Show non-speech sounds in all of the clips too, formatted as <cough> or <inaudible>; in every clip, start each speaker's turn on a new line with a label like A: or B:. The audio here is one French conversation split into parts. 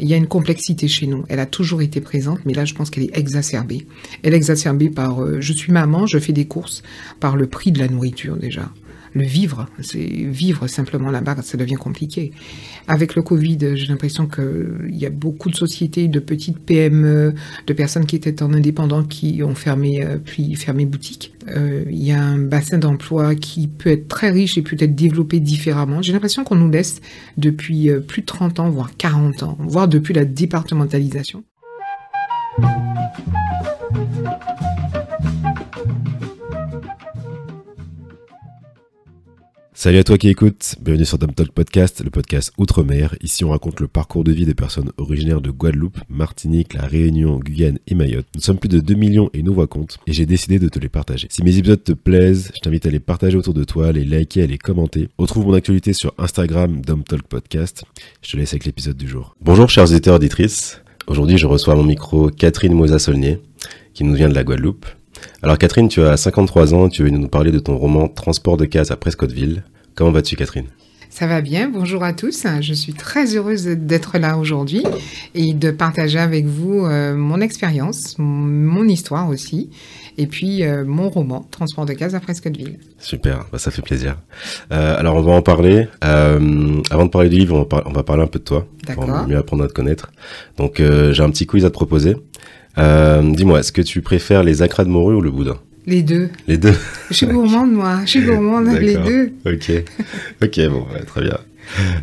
A: Il y a une complexité chez nous. Elle a toujours été présente, mais là, je pense qu'elle est exacerbée. Elle est exacerbée par, euh, je suis maman, je fais des courses, par le prix de la nourriture déjà le vivre. C'est vivre simplement là-bas, ça devient compliqué. Avec le Covid, j'ai l'impression qu'il y a beaucoup de sociétés, de petites PME, de personnes qui étaient en indépendant qui ont fermé, euh, puis fermé boutique. Euh, il y a un bassin d'emploi qui peut être très riche et peut être développé différemment. J'ai l'impression qu'on nous laisse depuis euh, plus de 30 ans, voire 40 ans, voire depuis la départementalisation.
B: Salut à toi qui écoutes, bienvenue sur Dom Talk Podcast, le podcast Outre-mer. Ici on raconte le parcours de vie des personnes originaires de Guadeloupe, Martinique, La Réunion, Guyane et Mayotte. Nous sommes plus de 2 millions et nous voix compte et j'ai décidé de te les partager. Si mes épisodes te plaisent, je t'invite à les partager autour de toi, à les liker, à les commenter. Retrouve mon actualité sur Instagram Dom Talk Podcast. Je te laisse avec l'épisode du jour. Bonjour chers auditeurs auditrices. Aujourd'hui je reçois à mon micro Catherine Moza-Solnier qui nous vient de la Guadeloupe. Alors Catherine, tu as 53 ans, tu veux nous parler de ton roman Transport de case à Prescottville. Comment vas-tu Catherine?
A: Ça va bien, bonjour à tous. Je suis très heureuse d'être là aujourd'hui et de partager avec vous euh, mon expérience, mon histoire aussi, et puis euh, mon roman, Transport de case à Prescottville.
B: Super, bah, ça fait plaisir. Euh, alors on va en parler. avant de parler du livre, on va, parler un peu de toi, pour mieux apprendre à te connaître. Donc j'ai un petit quiz à te proposer. Euh, dis-moi, est-ce que tu préfères les acras de morue ou le boudin
A: Les deux.
B: Les deux
A: Je suis gourmande, moi. Je suis gourmande, les deux.
B: Ok. Ok, bon, très bien.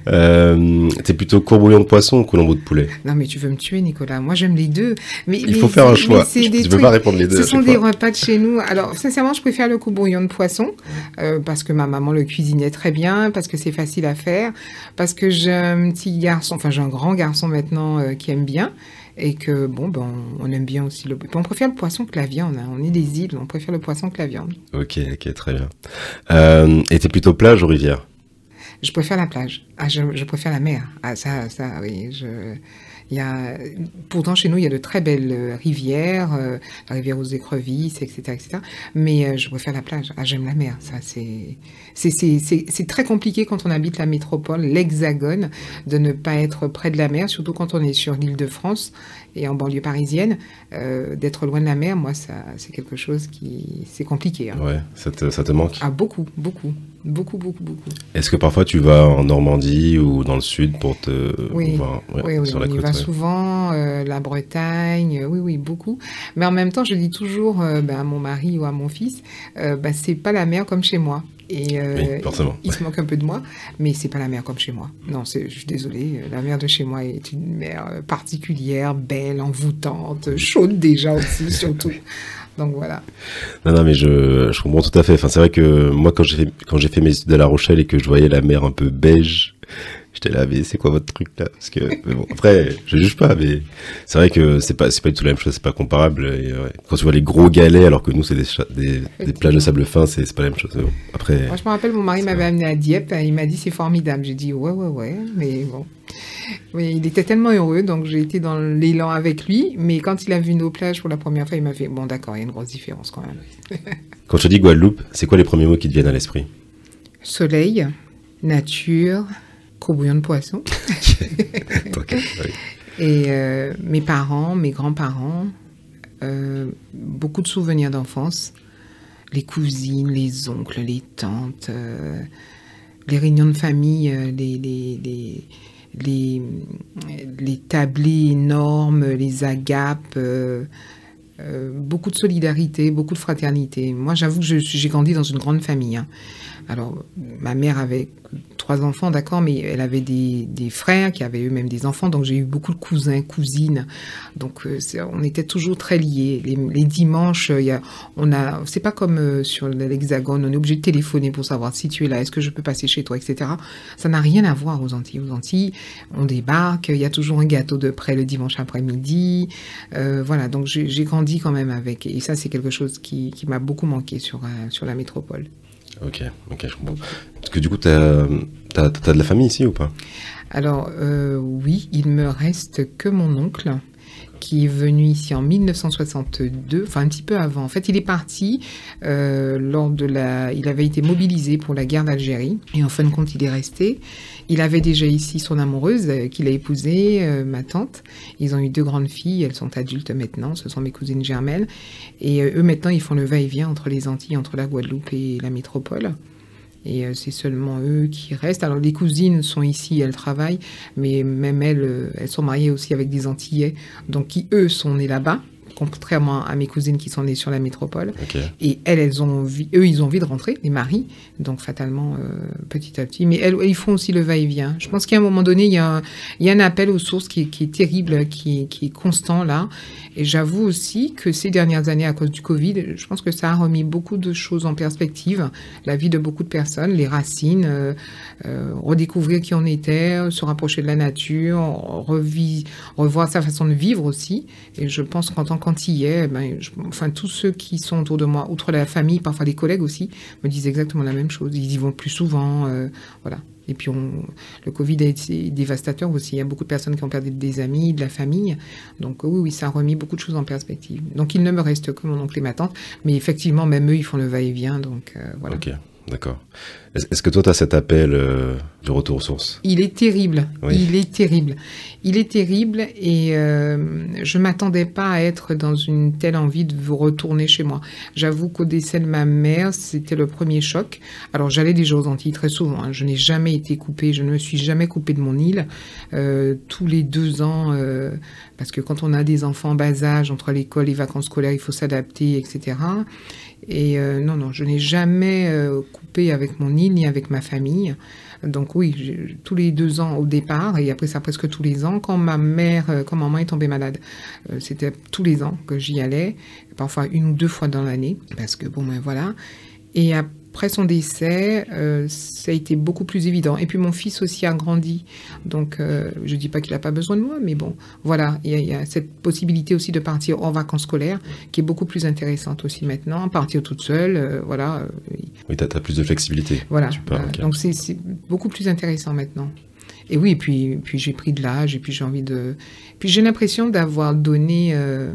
B: Euh, T'es plutôt courbouillon de poisson ou colombo de poulet?
A: Non, mais tu veux me tuer, Nicolas. Moi, j'aime les deux. Mais,
B: Il faut faire un choix. Tu ne peux pas répondre les deux.
A: Ce sont des repas de chez nous. Alors, sincèrement, je préfère le courbouillon de poisson euh, parce que ma maman le cuisinait très bien, parce que c'est facile à faire, parce que j'ai un petit garçon, enfin, j'ai un grand garçon maintenant euh, qui aime bien et que bon ben on aime bien aussi le on préfère le poisson que la viande hein. on est des îles on préfère le poisson que la viande.
B: Ok ok très bien. Euh, et t'es plutôt plage ou rivière?
A: Je préfère la plage. Ah je, je préfère la mer. Ah ça ça oui je il y a, pourtant, chez nous, il y a de très belles euh, rivières, euh, la rivière aux écrevisses, etc., etc. Mais euh, je préfère la plage. Ah, j'aime la mer. C'est, très compliqué quand on habite la métropole, l'Hexagone, de ne pas être près de la mer, surtout quand on est sur l'île de France et en banlieue parisienne. d'être loin de la mer, moi, ça, c'est quelque chose qui, c'est compliqué. Hein.
B: Ouais, ça te, ça te manque?
A: Ah, beaucoup, beaucoup. Beaucoup, beaucoup, beaucoup.
B: Est-ce que parfois tu vas en Normandie ou dans le sud pour te
A: oui. voir oui, oui, sur la on y va souvent, euh, la Bretagne, oui, oui, beaucoup. Mais en même temps, je dis toujours euh, ben, à mon mari ou à mon fils, euh, ben, c'est pas la mer comme chez moi.
B: Et oui, forcément.
A: il se moque un peu de moi, mais c'est pas la mer comme chez moi. Non, je suis désolée, la mer de chez moi est une mer particulière, belle, envoûtante, chaude déjà aussi, <laughs> surtout. Donc voilà.
B: Non, non, mais je, je comprends tout à fait. Enfin, c'est vrai que moi, quand j'ai fait, quand j'ai fait mes études à La Rochelle et que je voyais la mer un peu beige, j'étais là, mais c'est quoi votre truc là? Parce que bon, après, je juge pas, mais c'est vrai que c'est pas, c'est pas du tout la même chose, c'est pas comparable. Et, Quand tu vois les gros galets, alors que nous c'est des, des, des, plages de sable fin, c'est, pas la même chose. Après.
A: Moi, je me rappelle, mon mari m'avait amené à Dieppe, il m'a dit c'est formidable. J'ai dit ouais, ouais, ouais, mais bon. Oui, il était tellement heureux, donc j'ai été dans l'élan avec lui. Mais quand il a vu nos plages pour la première fois, il m'a fait Bon, d'accord, il y a une grosse différence quand même. <laughs>
B: quand tu dis Guadeloupe, c'est quoi les premiers mots qui te viennent à l'esprit?
A: Soleil, nature, courbouillon de poisson. <laughs> Et euh, mes parents, mes grands-parents, euh, beaucoup de souvenirs d'enfance. Les cousines, les oncles, les tantes, euh, les réunions de famille, les, les les, les tablés énormes, les agapes, beaucoup de solidarité, beaucoup de fraternité. Moi, j'avoue que j'ai grandi dans une grande famille. Hein. Alors, ma mère avait trois enfants, d'accord, mais elle avait des, frères qui avaient eux-mêmes des enfants, donc j'ai eu beaucoup de cousins, cousines. Donc, euh, on était toujours très liés. Les, dimanches, y a, on a, c'est pas comme euh, sur l'Hexagone, on est obligé de téléphoner pour savoir si tu es là, est-ce que je peux passer chez toi, etc. Ça n'a rien à voir aux Antilles. Aux Antilles, on débarque, il y a toujours un gâteau de près le dimanche après-midi. Euh, voilà, donc j'ai grandi quand même avec, et ça, c'est quelque chose qui, m'a beaucoup manqué sur, sur la métropole.
B: Ok, ok. Parce que du coup, tu as, de la famille ici ou pas?
A: Alors, euh, oui, il me reste que mon oncle qui est venu ici en 1962, enfin un petit peu avant. En fait, il est parti euh, lors de la. Il avait été mobilisé pour la guerre d'Algérie et en fin de compte, il est resté. Il avait déjà ici son amoureuse euh, qu'il a épousée, euh, ma tante. Ils ont eu deux grandes filles, elles sont adultes maintenant, ce sont mes cousines germaines. Et eux maintenant, ils font le va-et-vient entre les Antilles, entre la Guadeloupe et la métropole. Et c'est seulement eux qui restent. Alors les cousines sont ici, elles travaillent, mais même elles, elles sont mariées aussi avec des Antillais, donc qui eux sont nés là-bas contrairement à mes cousines qui sont nées sur la métropole. Et elles, elles ont envie, eux, ils ont envie de rentrer, les maris, donc fatalement, euh, petit à petit. Mais elles, ils font aussi le va-et-vient. Je pense qu'à un moment donné, il y, a un, il y a un appel aux sources qui, qui est terrible, qui, qui, est constant là. Et j'avoue aussi que ces dernières années, à cause du Covid, je pense que ça a remis beaucoup de choses en perspective, la vie de beaucoup de personnes, les racines, euh, euh, redécouvrir qui on était, se rapprocher de la nature, revoir sa façon de vivre aussi. Et je pense qu'en tant qu'antillais, ben, enfin tous ceux qui sont autour de moi, outre la famille, parfois les collègues aussi, me disent exactement la même chose. Ils y vont plus souvent, euh, voilà. Et puis, on, le Covid a été dévastateur aussi. Il y a beaucoup de personnes qui ont perdu des amis, de la famille. Donc, oui, ça a remis beaucoup de choses en perspective. Donc, il ne me reste que mon oncle et ma tante. Mais effectivement, même eux, ils font le va-et-vient. Donc, euh, voilà.
B: D'accord. Est-ce que toi, tu as cet appel euh, de retour aux sources?
A: Il est terrible. Il est terrible. Il est terrible et euh, je m'attendais pas à être dans une telle envie de vous retourner chez moi. J'avoue qu'au décès de ma mère, c'était le premier choc. Alors, j'allais déjà aux Antilles très souvent. Hein. Je n'ai jamais été coupée. Je ne me suis jamais coupée de mon île. Euh, tous les deux ans, euh, parce que quand on a des enfants en bas âge, entre l'école et les vacances scolaires, il faut s'adapter, etc. Et euh, non, non, je n'ai jamais euh, coupé avec mon île ni avec ma famille. Donc oui, tous les deux ans au départ, et après ça presque tous les ans, quand ma mère, euh, quand maman est tombée malade, c'était tous les ans que j'y allais, parfois une ou deux fois dans l'année, parce que bon ben voilà. Et après, après son décès, euh, ça a été beaucoup plus évident. Et puis mon fils aussi a grandi. Donc euh, je ne dis pas qu'il n'a pas besoin de moi, mais bon, voilà, il y, a cette possibilité aussi de partir en vacances scolaires qui est beaucoup plus intéressante aussi maintenant. Partir toute seule, euh, voilà.
B: oui, tu as, plus de flexibilité.
A: Voilà. Donc c'est beaucoup plus intéressant maintenant. Et oui, et puis, puis j'ai pris de l'âge, et puis j'ai envie de. Puis j'ai l'impression d'avoir donné euh,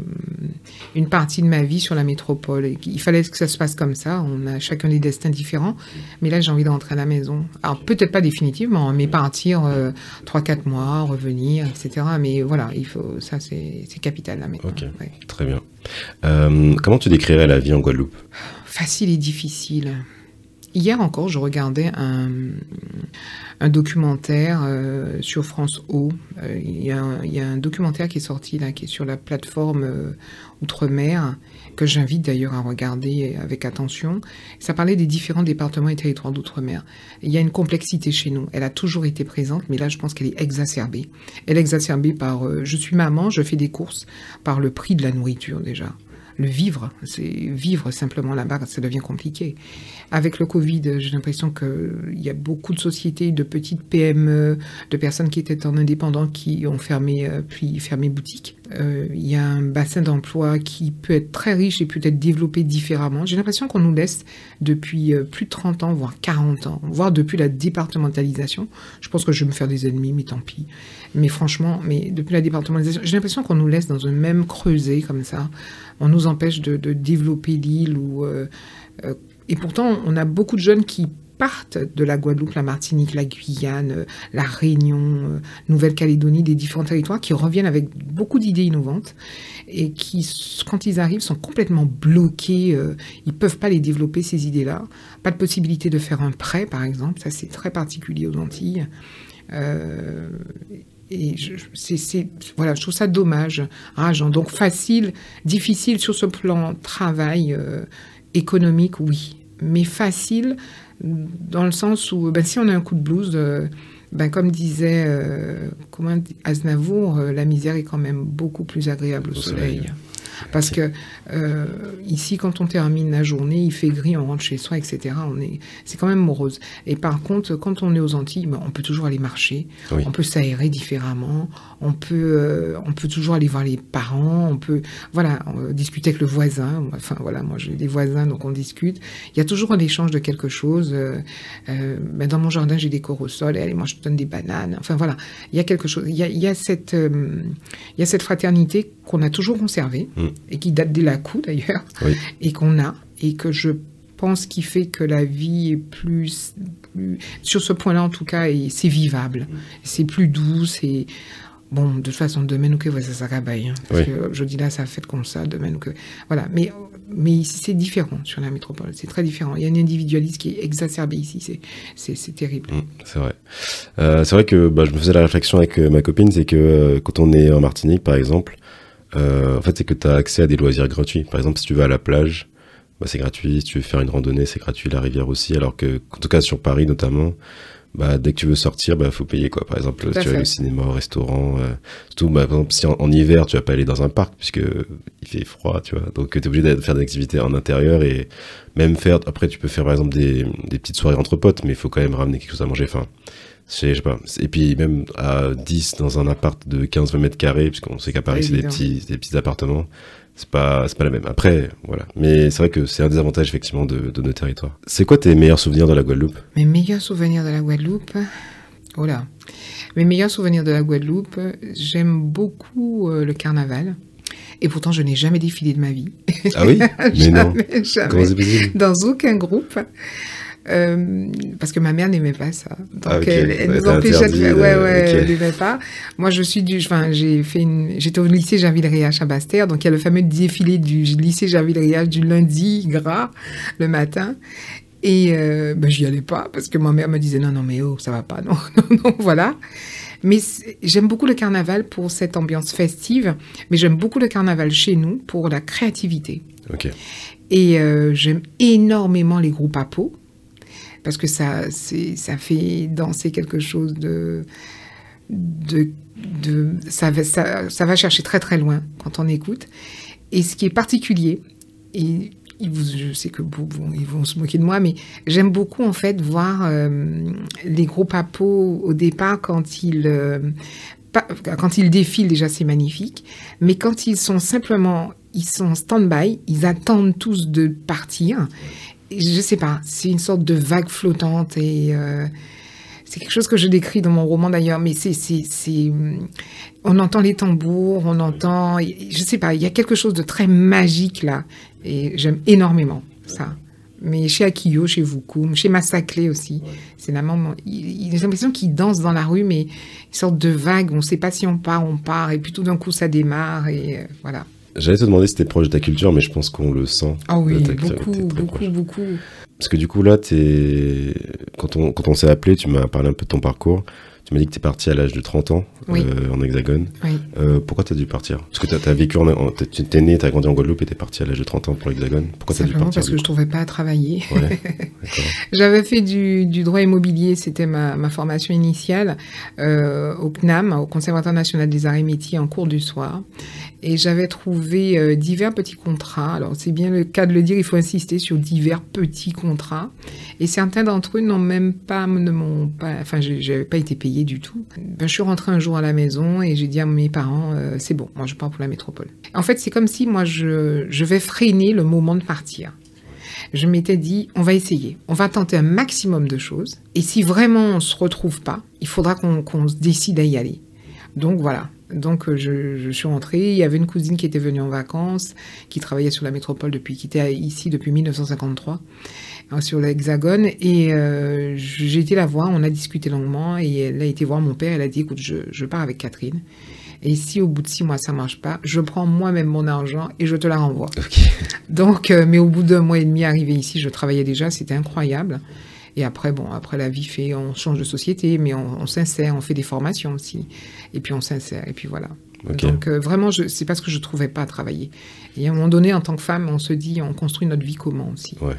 A: une partie de ma vie sur la métropole. il fallait que ça se passe comme ça. On a chacun des destins différents. Mais là, j'ai envie d'entrer à la maison. Alors peut-être pas définitivement, mais partir euh, trois, 4 quatre mois, revenir, etc. Mais voilà, il faut. Ça, c'est capital là maintenant.
B: Ok. Très bien. Euh, comment tu décrirais la vie en Guadeloupe?
A: Facile et difficile. Hier encore, je regardais un, documentaire euh, sur France O. Euh, il y, a un documentaire qui est sorti là, qui est sur la plateforme euh, Outre-mer, que j'invite d'ailleurs à regarder avec attention. Ça parlait des différents départements et territoires d'Outre-mer. Il y a une complexité chez nous. Elle a toujours été présente, mais là, je pense qu'elle est exacerbée. Elle est exacerbée par je suis maman, je fais des courses, par le prix de la nourriture déjà le vivre. C'est vivre simplement là-bas, ça devient compliqué. Avec le Covid, j'ai l'impression qu'il y a beaucoup de sociétés, de petites PME, de personnes qui étaient en indépendant qui ont fermé, euh, puis fermé boutique. Euh, il y a un bassin d'emploi qui peut être très riche et peut être développé différemment. J'ai l'impression qu'on nous laisse depuis euh, plus de 30 ans, voire 40 ans, voire depuis la départementalisation. Je pense que je vais me faire des ennemis, mais tant pis. Mais franchement, mais depuis la départementalisation, j'ai l'impression qu'on nous laisse dans un même creuset comme ça. On nous empêche de, développer l'île ou euh, et pourtant on a beaucoup de jeunes qui partent de la Guadeloupe, la Martinique, la Guyane, euh, la Réunion, euh, Nouvelle-Calédonie, des différents territoires, qui reviennent avec beaucoup d'idées innovantes et qui, quand ils arrivent, sont complètement bloqués. Euh, ils ne peuvent pas les développer, ces idées-là. Pas de possibilité de faire un prêt, par exemple. Ça, c'est très particulier aux Antilles. Et je, c'est, voilà, je trouve ça dommage, rageant. Donc facile, difficile sur ce plan travail économique, oui, mais facile dans le sens où ben, si on a un coup de blues, euh, ben, comme disait euh, comment, Aznavour, euh, la misère est quand même beaucoup plus agréable au, soleil. Parce que euh, ici, quand on termine la journée, il fait gris, on rentre chez soi, etc. On est, c'est quand même morose. Et par contre, quand on est aux Antilles, ben, on peut toujours aller marcher,
B: Oui.
A: on peut s'aérer différemment, on peut, euh, on peut toujours aller voir les parents, on peut, voilà, euh, discuter avec le voisin. Enfin voilà, moi j'ai des voisins, donc on discute. Il y a toujours un échange de quelque chose. Euh, ben, dans mon jardin, j'ai des corps au sol. Et allez, moi je te donne des bananes. Enfin voilà, il y a quelque chose. Il y a, il y a cette, il y a cette fraternité qu'on a toujours conservée
B: Mm.
A: et qui date dès la coup d'ailleurs
B: Oui.
A: et qu'on a et que je pense qui fait que la vie est plus, plus- sur ce point-là en tout cas et c'est vivable c'est plus doux c'est bon de toute façon demain ou que ça hein, parce
B: Oui.
A: que je dis là ça fait comme ça demain ou que voilà mais mais ici c'est différent sur la métropole c'est très différent il y a un individualisme qui est exacerbé ici c'est terrible
B: Mm, c'est vrai. Euh, c'est vrai que bah, je me faisais la réflexion avec euh, ma copine, c'est que euh, quand on est en Martinique, par exemple, en fait, c'est que tu as accès à des loisirs gratuits. Par exemple, si tu vas à la plage, bah, c'est gratuit. Si tu veux faire une randonnée, c'est gratuit. La rivière aussi. Alors que, en tout cas, sur Paris notamment, bah, dès que tu veux sortir, bah, faut payer quoi. Par exemple,
A: Tout
B: tu vas au cinéma, au restaurant. euh, surtout, bah, par exemple, si en, en hiver, tu vas pas aller dans un parc puisque il fait froid, tu vois. Donc, tu es obligé de faire des activités en intérieur et même faire. Après, tu peux faire par exemple des, des petites soirées entre potes, mais il faut quand même ramener quelque chose à manger. Enfin, je sais pas. Et puis même à 10 dans un appart de 15-20 mètres carrés, puisqu'on sait qu'à Paris c'est des petits, des petits appartements, c'est pas, pas la même. Après, voilà. Mais c'est vrai que c'est un des avantages effectivement de, de nos territoires. C'est quoi tes meilleurs souvenirs de la Guadeloupe?
A: Mes meilleurs souvenirs de la Guadeloupe. Oh là. Mes meilleurs souvenirs de la Guadeloupe, j'aime beaucoup euh, le carnaval. Et pourtant, je n'ai jamais défilé de ma vie.
B: Ah oui? <laughs> Mais non.
A: jamais, jamais.
B: Comment c'est possible?
A: Dans aucun groupe. Euh, parce que ma mère n'aimait pas ça. Donc
B: Ah,
A: elle, elle
B: Ouais,
A: nous empêchait de faire. Ouais, ouais,
B: ok.
A: elle n'aimait pas. Moi, je suis du. Enfin, j'ai fait une. J'étais au lycée Javille-Riache à Basse-Terre. Donc il y a le fameux défilé du lycée Javille-Riache du lundi gras le matin. Et euh, ben, j'y allais pas parce que ma mère me disait non, non, mais oh, ça va pas. <laughs> Non, non, non, voilà. Mais j'aime beaucoup le carnaval pour cette ambiance festive, mais j'aime beaucoup le carnaval chez nous pour la créativité.
B: Ok.
A: Et euh, j'aime énormément les groupes à peau, parce que ça, ça fait danser quelque chose de... de, de ça, va, ça, ça va chercher très très loin quand on écoute. Et ce qui est particulier, et je sais que vous- ils vont se moquer de moi, mais j'aime beaucoup en fait voir euh, les à peau au départ quand ils... euh, quand ils défilent, déjà, c'est magnifique. Mais quand ils sont simplement, ils sont stand-by, ils attendent tous de partir. Je sais pas, c'est une sorte de vague flottante et euh, c'est quelque chose que je décris dans mon roman d'ailleurs. Mais c'est, c'est, hum, on entend les tambours, on entend, je sais pas, il y a quelque chose de très magique là et j'aime énormément ça. Mais chez Akiyo, chez Vukum, chez Massaclé aussi, c'est la même. Il, il a l'impression qu'ils dansent dans la rue, mais une sorte de vague. On ne sait pas si on part, on part, et puis tout d'un coup ça démarre et euh, voilà.
B: J'allais te demander si t'es proche de ta culture, mais je pense qu'on le sent.
A: Ah oui,
B: ta
A: beaucoup, beaucoup,
B: proche.
A: beaucoup.
B: Parce que du coup, là, t'es... Quand, on, quand on s'est appelé, tu m'as parlé un peu de ton parcours. Tu m'as dit que t'es parti à l'âge de 30 ans
A: Oui.
B: euh, en hexagone.
A: Oui.
B: Euh, pourquoi t'as dû partir? Parce que t'as as vécu en... Tu t'es né, t'as grandi en Guadeloupe et t'es parti à l'âge de 30 ans pour l'hexagone. Pourquoi t'as dû
A: Simplement
B: partir
A: parce que je trouvais pas à travailler.
B: Ouais. <laughs>
A: J'avais fait du, du droit immobilier, c'était ma, ma formation initiale euh, au CNAM, au Conservatoire national des arts et métiers en cours du soir. Et j'avais trouvé euh, divers petits contrats. Alors c'est bien le cas de le dire, il faut insister sur divers petits contrats. Et certains d'entre eux n'ont même pas, ne m'ont pas, enfin j'avais pas été payé du tout. Ben, je suis rentrée un jour à la maison et j'ai dit à mes parents, euh, c'est bon, moi je pars pour la métropole. En fait c'est comme si moi je, je vais freiner le moment de partir je m'étais dit, on va essayer, on va tenter un maximum de choses, et si vraiment on se retrouve pas, il faudra qu'on se décide à y aller. Donc voilà. Donc euh, je, je suis rentrée. Il y avait une cousine qui était venue en vacances, qui travaillait sur la métropole depuis, qui était ici depuis 1953 hein, sur l'Hexagone. Et euh, j'ai été la voir. On a discuté longuement et elle a été voir mon père. Elle a dit, écoute, je, je pars avec Catherine. Et si au bout de six mois ça marche pas, je prends moi-même mon argent et je te la renvoie. Donc, euh, mais au bout d'un mois et demi arrivé ici, je travaillais déjà, c'était incroyable. Et après, bon, après la vie fait, on change de société, mais on, on s'insère, on fait des formations aussi. Et puis on s'insère, et puis voilà. Donc euh, vraiment, c'est parce que je trouvais pas à travailler. Et à un moment donné, en tant que femme, on se dit, on construit notre vie comment aussi.
B: Ouais.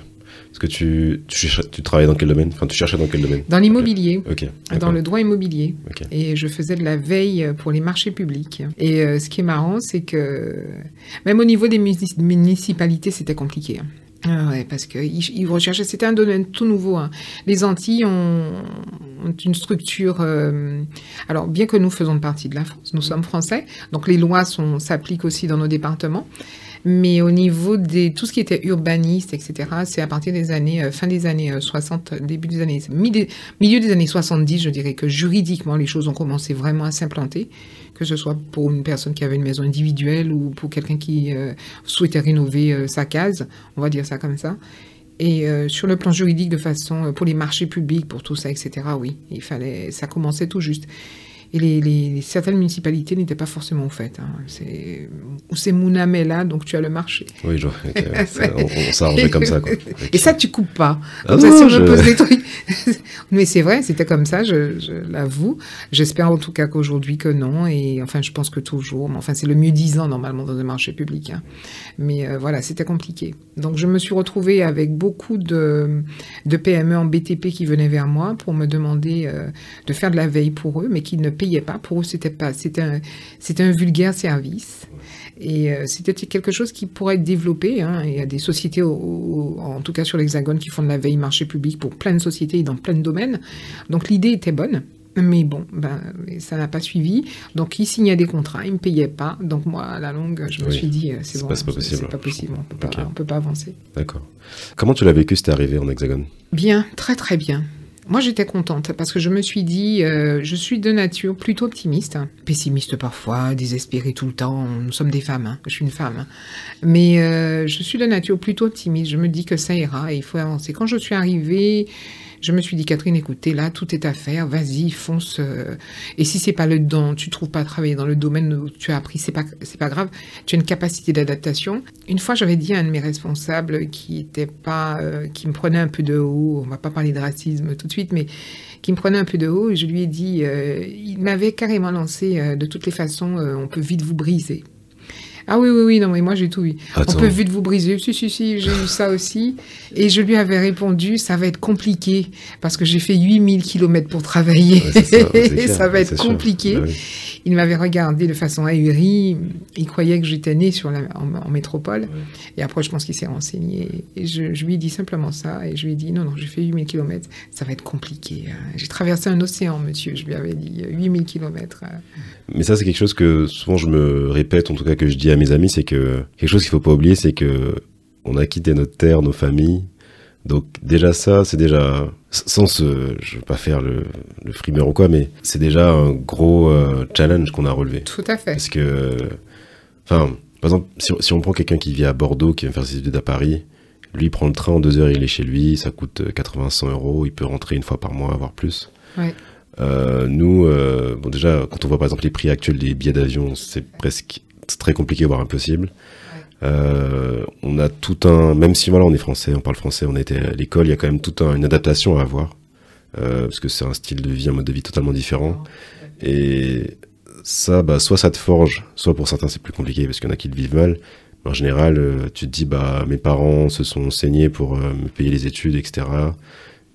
B: Parce que tu, tu, tu travaillais dans quel domaine? Enfin, tu cherchais dans quel domaine?
A: Dans l'immobilier.
B: Ok.
A: Dans le droit immobilier.
B: Ok.
A: Et je faisais de la veille pour les marchés publics. Et euh, ce qui est marrant, c'est que même au niveau des municipalités, c'était compliqué. Ah ouais, parce qu'ils ils recherchaient, c'était un domaine tout nouveau. hein. Les Antilles ont, une structure. euh, alors, bien que nous faisons partie de la France, nous sommes français, donc les lois s'appliquent aussi dans nos départements. Mais au niveau de tout ce qui était urbaniste, etc., c'est à partir des années, euh, fin des années euh, 60, début des années, mi- milieu des années 70, je dirais que juridiquement, les choses ont commencé vraiment à s'implanter, que ce soit pour une personne qui avait une maison individuelle ou pour quelqu'un qui euh, souhaitait rénover euh, sa case, on va dire ça comme ça. Et euh, sur le plan juridique, de façon, pour les marchés publics, pour tout ça, etc., oui, il fallait, ça commençait tout juste. Et les, les- certaines municipalités n'étaient pas forcément au fait. hein. C'est, ou c'est Mounamé là, donc tu as le marché.
B: Oui, je <laughs> on, on s'arrangeait comme ça, quoi.
A: Et ça, tu coupes pas.
B: Ah
A: Comme ça,
B: non,
A: si on
B: je-
A: me pose des trucs. <laughs> Mais c'est vrai, c'était comme ça, je, je l'avoue. J'espère en tout cas qu'aujourd'hui que non. Et enfin, je pense que toujours. Mais enfin, c'est le mieux disant normalement dans un marché public. hein. Mais euh, voilà, c'était compliqué. Donc, je me suis retrouvée avec beaucoup de, de PME en BTP qui venaient vers moi pour me demander euh, de faire de la veille pour eux, mais qui ne payaient pas. Pour eux, c'était pas, c'était un, c'était un vulgaire service. Et euh, c'était quelque chose qui pourrait être développé. hein. Il y a des sociétés, au- au- en tout cas sur l'Hexagone, qui font de la veille marché public pour plein de sociétés et dans plein de domaines. Donc l'idée était bonne. Mais bon, ben, ça n'a pas suivi. Donc, ils signaient des contrats, ils ne me payaient pas. Donc, moi, à la longue, je me
B: Oui.
A: suis dit, euh, c'est bon,
B: pas- c'est pas possible.
A: Pas possible, on on peut pas avancer.
B: D'accord. Comment tu l'as vécu si t'es arrivé en Hexagone?
A: Bien, très très bien. Moi, j'étais contente parce que je me suis dit, euh, je suis de nature plutôt optimiste, pessimiste parfois, désespérée tout le temps. Nous sommes des femmes, hein. je suis une femme. Mais euh, je suis de nature plutôt optimiste. Je me dis que ça ira et il faut avancer. Quand je suis arrivée, je me suis dit, Catherine, écoutez, là, tout est à faire. Vas-y, fonce. euh. Et si c'est pas le don, tu trouves pas à travailler dans le domaine où tu as appris, c'est pas, c'est pas grave. Tu as une capacité d'adaptation. Une fois, j'avais dit à un de mes responsables qui était pas, euh, qui me prenait un peu de haut. On va pas parler de racisme tout de suite, mais qui me prenait un peu de haut. Je lui ai dit, euh, il m'avait carrément lancé, de toutes les façons, on peut vite vous briser. Ah oui, oui, oui, non, mais moi j'ai tout eu.
B: Attends.
A: On peut vite vous briser. Si, si, si, j'ai eu ça aussi. Et je lui avais répondu, ça va être compliqué parce que j'ai fait 8000 km pour travailler.
B: Ouais, ça, ouais, <laughs>
A: va être compliqué.
B: Bah.
A: Il m'avait regardé de façon ahurie. Il croyait que j'étais née sur la, en, en métropole. Et après, je pense qu'il s'est renseigné. Et je, je lui ai dit simplement ça. Et je lui ai dit, non, non, j'ai fait 8000 km. Ça va être compliqué. hein. J'ai traversé un océan, monsieur. Je lui avais dit 8000 km.
B: Mais ça, c'est quelque chose que souvent je me répète, en tout cas que je dis à mes amis, c'est que quelque chose qu'il faut pas oublier, c'est que on a quitté notre terre, nos familles. Donc déjà ça, c'est déjà sans se, je veux pas faire le, le frimeur ou quoi, mais c'est déjà un gros euh, challenge qu'on a relevé.
A: Tout à fait.
B: Parce que, enfin, par exemple, si, si on prend quelqu'un qui vit à Bordeaux, qui vient faire ses études à Paris, lui il prend le train en deux heures, il est chez lui, ça coûte 80-100 euros, il peut rentrer une fois par mois, voire plus.
A: Ouais.
B: Euh, nous, euh, bon déjà, quand on voit par exemple les prix actuels des billets d'avion, c'est presque très compliqué, voire impossible. Euh, on a tout un, même si voilà, on est français, on parle français, on était à l'école, il y a quand même toute un- une adaptation à avoir, parce que c'est un style de vie, un mode de vie totalement différent. Et ça, bah, soit ça te forge, soit pour certains c'est plus compliqué parce qu'il y en a qui le vivent mal. Mais en général, tu te dis, bah, mes parents se sont saignés pour me payer les études, etc.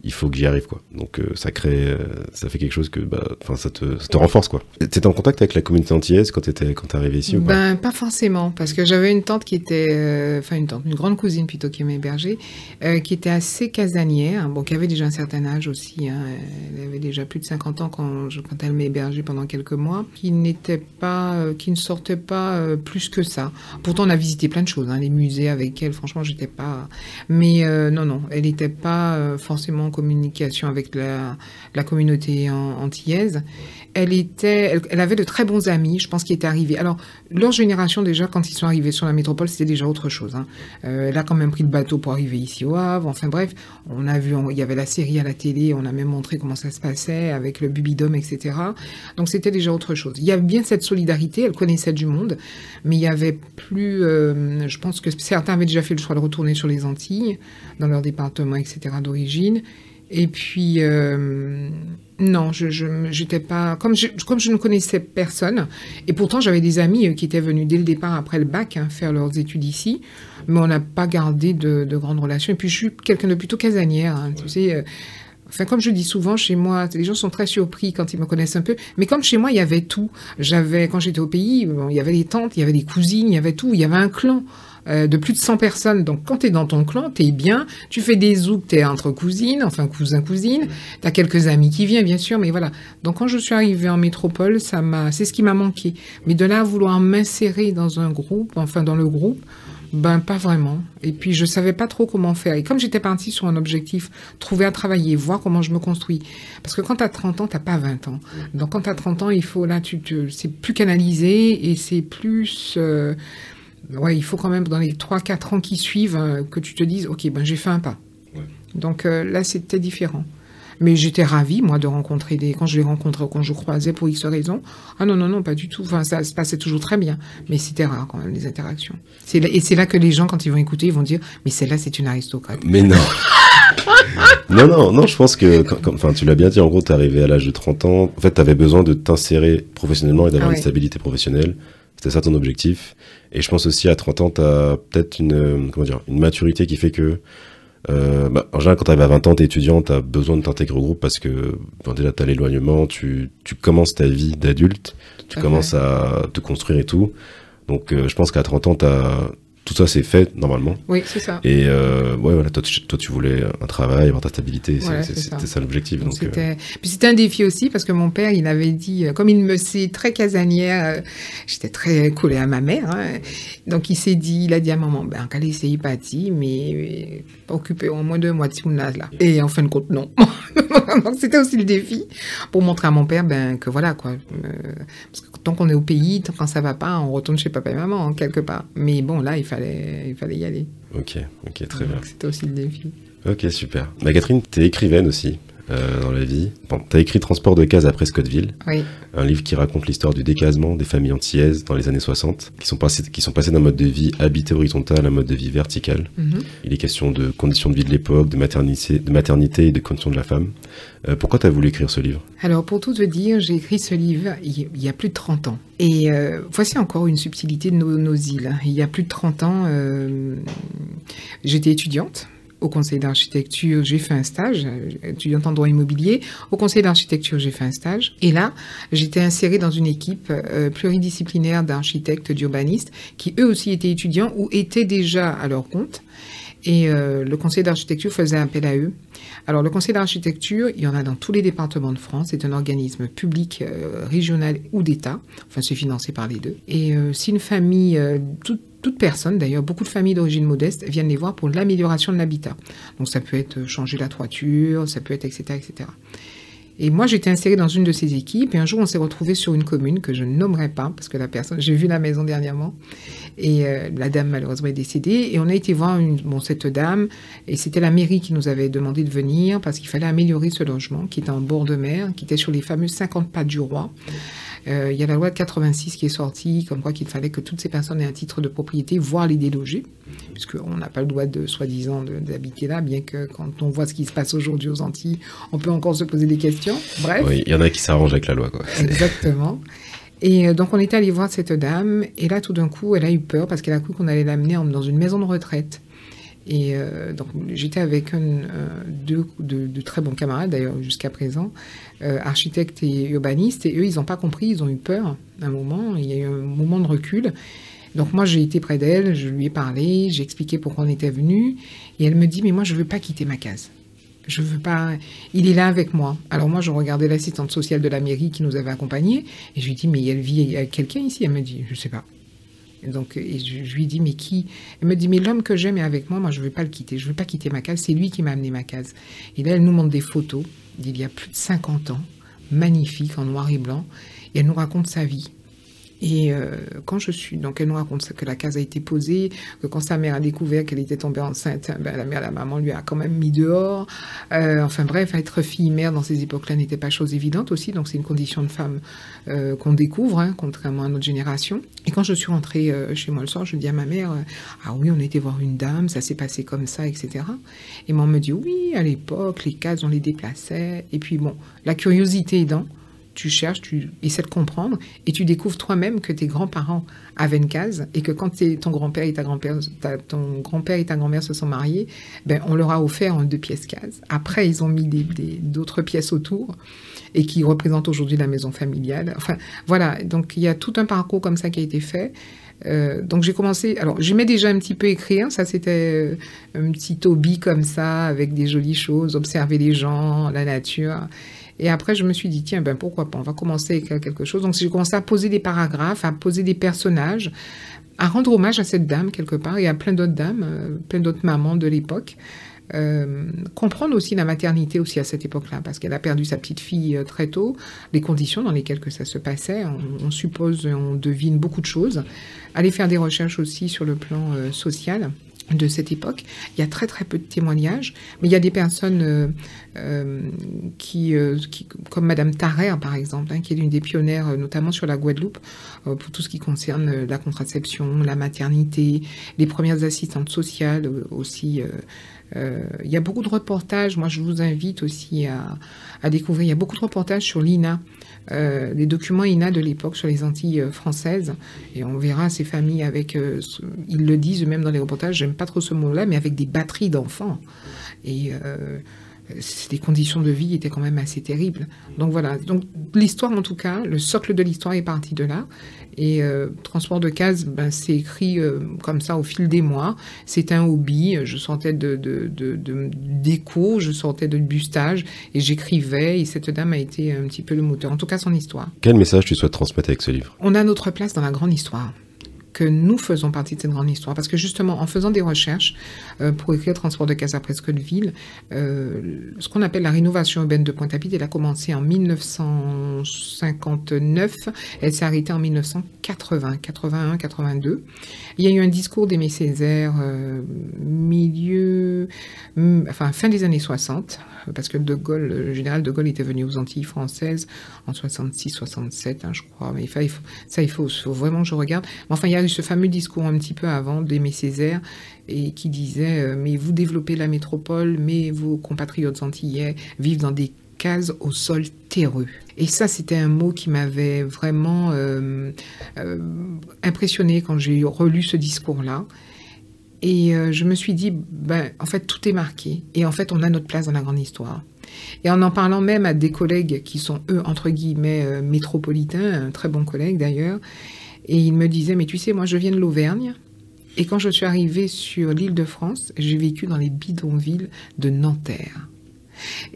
B: Il faut que j'y arrive, quoi. Donc, euh, ça crée, euh, ça fait quelque chose que, bah, enfin, ça te, ça te renforce, quoi. T'étais en contact avec la communauté antillaise quand t'étais, quand t'es arrivé ici pas
A: Ben, pas forcément, parce que j'avais une tante qui était, euh, enfin une tante, une grande cousine plutôt qui m'hébergeait, qui était assez casanière, bon, qui avait déjà un certain âge aussi, hein, elle avait déjà plus de 50 ans quand, quand elle m'hébergeait pendant quelques mois, qui n'était pas, qui ne sortait pas plus que ça. Pourtant, on a visité plein de choses, hein, les musées avec elle, franchement, j'étais pas, mais non, non, elle n'était pas forcément communication avec la, communauté antillaise. Elle était, elle, avait de très bons amis, je pense, qui étaient arrivés. Alors, leur génération, déjà, quand ils sont arrivés sur la métropole, c'était déjà autre chose. hein. Euh, elle a quand même pris le bateau pour arriver ici au Havre. Enfin bref, on a vu, il y avait la série à la télé, on a même montré comment ça se passait avec le bubidome, etc. Donc, c'était déjà autre chose. Il y avait bien cette solidarité, elle connaissait du monde, mais il y avait plus, euh, je pense que certains avaient déjà fait le choix de retourner sur les Antilles, dans leur département, etc. d'origine. Et puis, euh, non, je, j'étais pas comme je, comme je ne connaissais personne. Et pourtant, j'avais des amis euh, qui étaient venus dès le départ après le bac hein, faire leurs études ici, mais on n'a pas gardé de, de, grandes relations. Et puis, je suis quelqu'un de plutôt casanière, hein, tu sais. Euh, Enfin, comme je dis souvent chez moi, les gens sont très surpris quand ils me connaissent un peu. Mais comme chez moi, il y avait tout. J'avais, quand j'étais au pays, il y avait des tantes, il y avait des cousines, il y avait tout. Il y avait un clan euh, de plus de 100 personnes. Donc, quand tu es dans ton clan, tu es bien. Tu fais des zouks, tu es entre cousines, enfin cousin, cousine. Tu as quelques amis qui viennent, bien sûr, mais voilà. Donc, quand je suis arrivée en métropole, ça m'a, c'est ce qui m'a manqué. Mais de là à vouloir m'insérer dans un groupe, enfin dans le groupe, ben pas vraiment. Et puis je savais pas trop comment faire. Et comme j'étais partie sur un objectif, trouver à travailler, voir comment je me construis. Parce que quand tu as 30 ans, t'as pas 20 ans. Donc quand tu as 30 ans, il faut là, tu c'est plus canalisé et c'est plus. Euh, ouais, il faut quand même dans les 3-4 ans qui suivent euh, que tu te dises, ok, ben j'ai fait un pas. Donc euh, là, c'était différent. Mais j'étais ravie, moi, de rencontrer des. Quand je les rencontrais quand je croisais pour X raisons. Ah non, non, non, pas du tout. Enfin, ça se passait toujours très bien. Mais c'était rare, quand même, les interactions. Et c'est là que les gens, quand ils vont écouter, ils vont dire Mais celle-là, c'est une aristocrate.
B: Mais non <laughs> Non, non, non, je pense que. enfin, tu l'as bien dit, en gros, t'es arrivé à l'âge de 30 ans. En fait, t'avais besoin de t'insérer professionnellement et d'avoir
A: Ah ouais.
B: une stabilité professionnelle. C'était ça ton objectif. Et je pense aussi à 30 ans, t'as peut-être une, euh, comment dire, une maturité qui fait que euh, bah, en général, quand tu arrives à 20 ans, t'es étudiant, t'as besoin de t'intégrer au groupe parce que bon, déjà t'as l'éloignement, tu, tu commences ta vie d'adulte, tu commences à te construire et tout. Donc euh, je pense qu'à 30 ans, t'as tout ça c'est fait normalement.
A: Oui, c'est ça.
B: Et euh, ouais, voilà, toi tu, toi tu voulais un travail, avoir ta stabilité,
A: Voilà, ça.
B: c'était ça, l'objectif.
A: Donc
B: euh,
A: c'était, un défi aussi parce que mon père, il avait dit, euh, comme il me sait très casanière, euh, j'étais très collée à ma mère, hein, donc il s'est dit, il a dit à maman, ben qu'elle essaye parti, mais occupé au moins deux mois de là. Et en fin de compte, non. <laughs> <laughs> donc c'était aussi le défi pour montrer à mon père, ben que voilà quoi, euh, parce que tant qu'on est au pays, tant quand ça va pas, on retourne chez papa et maman hein, quelque part. Mais bon là, il fallait, il fallait y aller.
B: ok, ok, très bien.
A: C'était aussi le défi.
B: Ok, super. Bah, Catherine, t'es écrivaine aussi euh, dans la vie. Bon, t'as écrit Transport de cases après Scottville,
A: Oui.
B: un livre qui raconte l'histoire du déclassement des familles antillaises dans les années 60, qui sont passées, qui sont passées d'un mode de vie habité horizontal à un mode de vie vertical.
A: Mhm.
B: Il est question de conditions de vie de l'époque, de maternité, de maternité et de conditions de la femme. Euh, pourquoi t'as voulu écrire ce livre?
A: Alors, pour tout te dire, j'ai écrit ce livre il y a plus de 30 ans. Et euh, voici encore une subtilité de nos, nos îles. Il y a plus de 30 ans, j'étais étudiante au conseil d'architecture, j'ai fait un stage, euh, étudiante en droit immobilier. Au conseil d'architecture, j'ai fait un stage. Et là, j'étais insérée dans une équipe euh, pluridisciplinaire d'architectes, d'urbanistes, qui eux aussi étaient étudiants ou étaient déjà à leur compte. Et euh, le conseil d'architecture faisait appel à eux. Alors, le conseil d'architecture, il y en a dans tous les départements de France. C'est un organisme public, régional ou d'État. Enfin, c'est financé par les deux. Et si une famille, toute, toute personne, d'ailleurs, beaucoup de familles d'origine modeste viennent les voir pour l'amélioration de l'habitat. Donc, ça peut être changer la toiture, ça peut être etc., etc. Et moi, j'étais insérée dans une de ces équipes. Et un jour, on s'est retrouvés sur une commune que je ne nommerai pas parce que la personne, j'ai vu la maison dernièrement. Et euh, la dame, malheureusement, est décédée. Et on a été voir bon, cette dame. Et c'était la mairie qui nous avait demandé de venir parce qu'il fallait améliorer ce logement qui était en bord de mer, qui était sur les fameux 50 pas du roi. Euh, il y a la loi de 86 qui est sortie, comme quoi qu'il fallait que toutes ces personnes aient un titre de propriété, voire les déloger, puisqu'on n'a pas le droit de, soi-disant, d'habiter là, bien que quand on voit ce qui se passe aujourd'hui aux Antilles, on peut encore se poser des questions. Bref.
B: Oui, il y en a qui s'arrangent avec la loi, quoi.
A: Exactement. Et euh, donc, on est allé voir cette dame, et là, tout d'un coup, elle a eu peur parce qu'elle a cru qu'on allait l'amener en- dans une maison de retraite. Et euh, donc, j'étais avec un, euh, deux de, de très bons camarades, d'ailleurs, jusqu'à présent, euh, architectes et urbanistes, et eux, ils n'ont pas compris, ils ont eu peur un moment, il y a eu un moment de recul. Donc, moi, j'ai été près d'elle, je lui ai parlé, j'ai expliqué pourquoi on était venu, et elle me dit, mais moi, je ne veux pas quitter ma case. Je veux pas. Il est là avec moi. Alors moi, je regardais l'assistante sociale de la mairie qui nous avait accompagnés et je lui dis mais elle vit avec quelqu'un ici. Elle me dit je sais pas. Donc et je, je lui dis mais qui? Elle me dit mais l'homme que j'aime est avec moi. Moi, je veux pas le quitter. Je veux pas quitter ma case. C'est lui qui m'a amené ma case. Et là, elle nous montre des photos d'il y a plus de 50 ans, magnifiques en noir et blanc, et elle nous raconte sa vie. Et euh, quand je suis, donc elle nous raconte que la case a été posée, que quand sa mère a découvert qu'elle était tombée enceinte, ben, la mère, la maman lui a quand même mis dehors. Euh, enfin bref, être fille-mère dans ces époques-là n'était pas chose évidente aussi, donc c'est une condition de femme euh, qu'on découvre, hein, contrairement à notre génération. Et quand je suis rentrée chez moi le soir, je dis à ma mère, ah oui, on était voir une dame, ça s'est passé comme ça, etc. Et maman me dit, oui, à l'époque, les cases, on les déplaçait. Et puis bon, la curiosité aidant, tu cherches, tu essaies de comprendre, et tu découvres toi-même que tes grands-parents avaient une case, et que quand ton grand-père et ta grand-mère se sont mariés, ben, on leur a offert en deux pièces cases. Après, ils ont mis d'autres pièces autour, et qui représentent aujourd'hui la maison familiale. Enfin, voilà. Donc, il y a tout un parcours comme ça qui a été fait. Euh, donc j'ai commencé, alors j'aimais déjà un petit peu écrire, ça c'était euh, un petit hobby comme ça, avec des jolies choses, observer les gens, la nature. Et après, je me suis dit, tiens, ben pourquoi pas, on va commencer à écrire quelque chose. Donc, j'ai commencé à poser des paragraphes, à poser des personnages, à rendre hommage à cette dame quelque part et à plein d'autres dames, euh, plein d'autres mamans de l'époque. Euh, comprendre aussi la maternité aussi à cette époque-là, parce qu'elle a perdu sa petite fille euh, très tôt, les conditions dans lesquelles que ça se passait, on, suppose, on devine beaucoup de choses. Aller faire des recherches aussi sur le plan social de cette époque. Il y a très très peu de témoignages, mais il y a des personnes euh, euh, qui, euh, qui, comme Madame Tarrer par exemple, hein, qui est l'une des pionnières, notamment sur la Guadeloupe, pour tout ce qui concerne la contraception, la maternité, les premières assistantes sociales aussi. il y a beaucoup de reportages. Moi, je vous invite aussi à, à découvrir. Il y a beaucoup de reportages sur l'INA. Euh, les documents INA de l'époque sur les Antilles euh, françaises. Et on verra ces familles avec, euh, ils le disent eux-mêmes dans les reportages, j'aime pas trop ce mot-là, mais avec des batteries d'enfants. Et les conditions de vie étaient quand même assez terribles. Donc voilà, donc l'histoire en tout cas, le socle de l'histoire est parti de là. Et euh, transport de cases, ben, c'est écrit euh, comme ça au fil des mois. C'est un hobby. Je sentais de, de, de, d'écho, je sentais de bustage et j'écrivais. Et cette dame a été un petit peu le moteur, en tout cas son histoire.
B: Quel message tu souhaites transmettre avec ce livre?
A: On a notre place dans la grande histoire que nous faisons partie de cette grande histoire. Parce que justement, en faisant des recherches euh, pour écrire Transport de Casa Presque de Ville, euh, ce qu'on appelle la rénovation urbaine de Pointe-à-Pitre, elle a commencé en 1959, elle s'est arrêtée en 1980, 81, 82. Il y a eu un discours d'Aimé Césaire euh, milieu, enfin fin des années 60, parce que De Gaulle, le général De Gaulle était venu aux Antilles françaises en 66, 67, hein, je crois. Mais il faut, ça, il faut, vraiment que je regarde. Mais enfin, il y a ce fameux discours un petit peu avant d'Aimé Césaire et qui disait euh, Mais vous développez la métropole, mais vos compatriotes antillais vivent dans des cases au sol terreux. Et ça, c'était un mot qui m'avait vraiment euh, euh, impressionné quand j'ai relu ce discours-là. Et je me suis dit, ben, en fait, tout est marqué. Et en fait, on a notre place dans la grande histoire. Et en en parlant même à des collègues qui sont, eux, entre guillemets, métropolitains, un très bon collègue d'ailleurs, et ils me disaient, mais tu sais, moi, je viens de l'Auvergne. Et quand je suis arrivée sur l'île de France, j'ai vécu dans les bidonvilles de Nanterre.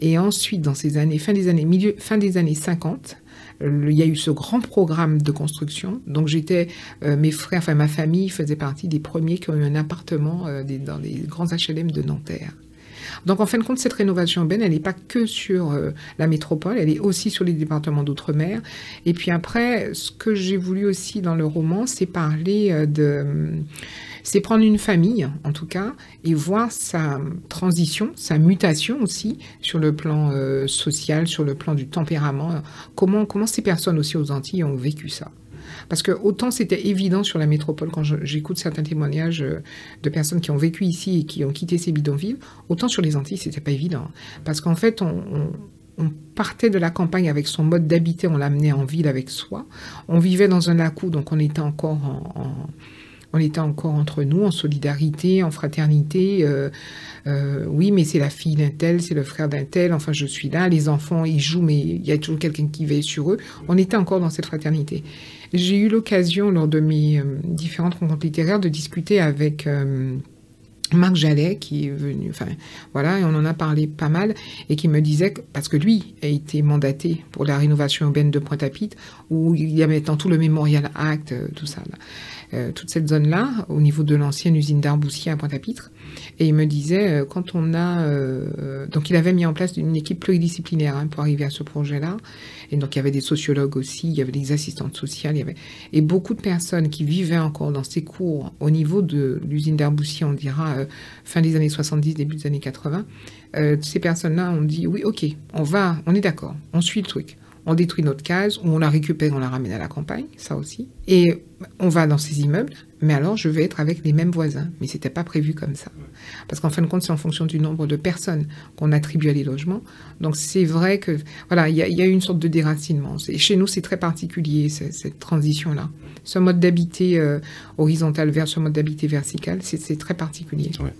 A: Et ensuite, dans ces années, fin des années, milieu, fin des années 50, il y a eu ce grand programme de construction. Donc j'étais, euh, mes frères, enfin ma famille faisait partie des premiers qui ont eu un appartement euh, dans les grands HLM de Nanterre. Donc en fin de compte, cette rénovation urbaine, elle n'est pas que sur euh, la métropole, elle est aussi sur les départements d'outre-mer. Et puis après, ce que j'ai voulu aussi dans le roman, c'est parler de c'est prendre une famille, en tout cas, et voir sa transition, sa mutation aussi sur le plan euh, social, sur le plan du tempérament. Comment ces personnes aussi aux Antilles ont vécu ça parce que autant c'était évident sur la métropole quand j'écoute certains témoignages euh, de personnes qui ont vécu ici et qui ont quitté ces bidonvilles, autant sur les Antilles c'était pas évident. Parce qu'en fait on, partait de la campagne avec son mode d'habiter, on l'amenait en ville avec soi. On vivait dans un lacou, donc on était encore en on était encore entre nous, en solidarité, en fraternité. Euh, euh, oui, mais c'est la fille d'un tel, c'est le frère d'un tel. Enfin, je suis là. Les enfants, ils jouent, mais il y a toujours quelqu'un qui veille sur eux. On était encore dans cette fraternité. J'ai eu l'occasion, lors de mes euh, différentes rencontres littéraires, de discuter avec Marc Jallet qui est venu, enfin voilà, et on en a parlé pas mal, et qui me disait, que, parce que lui a été mandaté pour la rénovation urbaine de Pointe-à-Pitre, où il y avait dans tout le Memorial Act, tout ça, euh, toute cette zone-là, au niveau de l'ancienne usine d'Arboussier à Pointe-à-Pitre, et il me disait, euh, quand on a... Euh, donc il avait mis en place une équipe pluridisciplinaire hein, pour arriver à ce projet-là. Et donc il y avait des sociologues aussi, il y avait des assistantes sociales, il y avait... Et beaucoup de personnes qui vivaient encore dans ces cours au niveau de l'usine d'Arboussier, on dira fin des années 70, début des années 80. ces personnes-là ont dit, oui, ok, on va, on est d'accord, on suit le truc on détruit notre case, ou on la récupère, on la ramène à la campagne, ça aussi. Et on va dans ces immeubles, mais alors je vais être avec les mêmes voisins. Mais c'était pas prévu comme ça. Parce qu'en fin de compte, c'est en fonction du nombre de personnes qu'on attribue à les logements. Donc c'est vrai que, voilà, il y, a eu une sorte de déracinement. Chez nous, c'est très particulier, cette transition-là. Ce mode d'habiter euh, horizontal vers ce mode d'habiter vertical, c'est très particulier.
B: Ouais.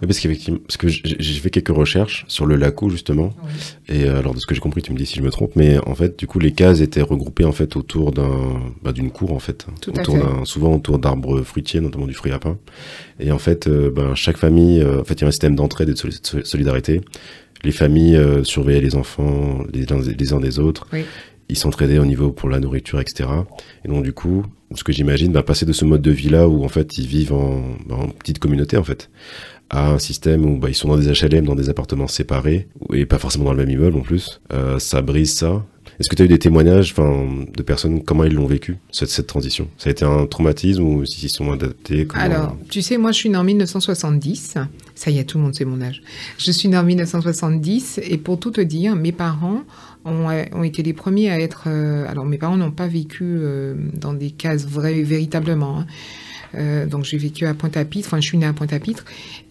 B: Parce qu'effectivement, parce que j'ai fait quelques recherches sur le LACO justement, et euh, alors de ce que j'ai compris, tu me dis si je me trompe, mais en fait, du coup, les cases étaient regroupées en fait autour d'un, bah, d'une cour en fait,
A: Tout
B: autour
A: d'un,
B: souvent autour d'arbres fruitiers, notamment du fruit à pain, et en fait, euh, ben, chaque famille, euh, en fait, il y a un système d'entraide et de solidarité. Les familles surveillaient les enfants les uns, les uns des autres.
A: Oui
B: ils s'entraidaient au niveau pour la nourriture, etc. Et donc du coup, ce que j'imagine, bah, passer de ce mode de vie là où en fait ils vivent en, bah, en petite communauté en fait, à un système où bah, ils sont dans des HLM, dans des appartements séparés et pas forcément dans le même immeuble en plus, euh, ça brise ça. Est-ce que tu as eu des témoignages de personnes, comment ils l'ont vécu, cette, cette transition? Ça a été un traumatisme ou s'ils sont adaptés.
A: Alors, tu sais, moi je suis née en 1970. Ça y est, tout le monde sait mon âge. Je suis née en 1970 et pour tout te dire, mes parents ont, ont été les premiers à être... Euh, alors, mes parents n'ont pas vécu euh, dans des cases vraies, véritablement. Hein. Euh, donc j'ai vécu à Pointe-à-Pitre, enfin je suis née à Pointe-à-Pitre,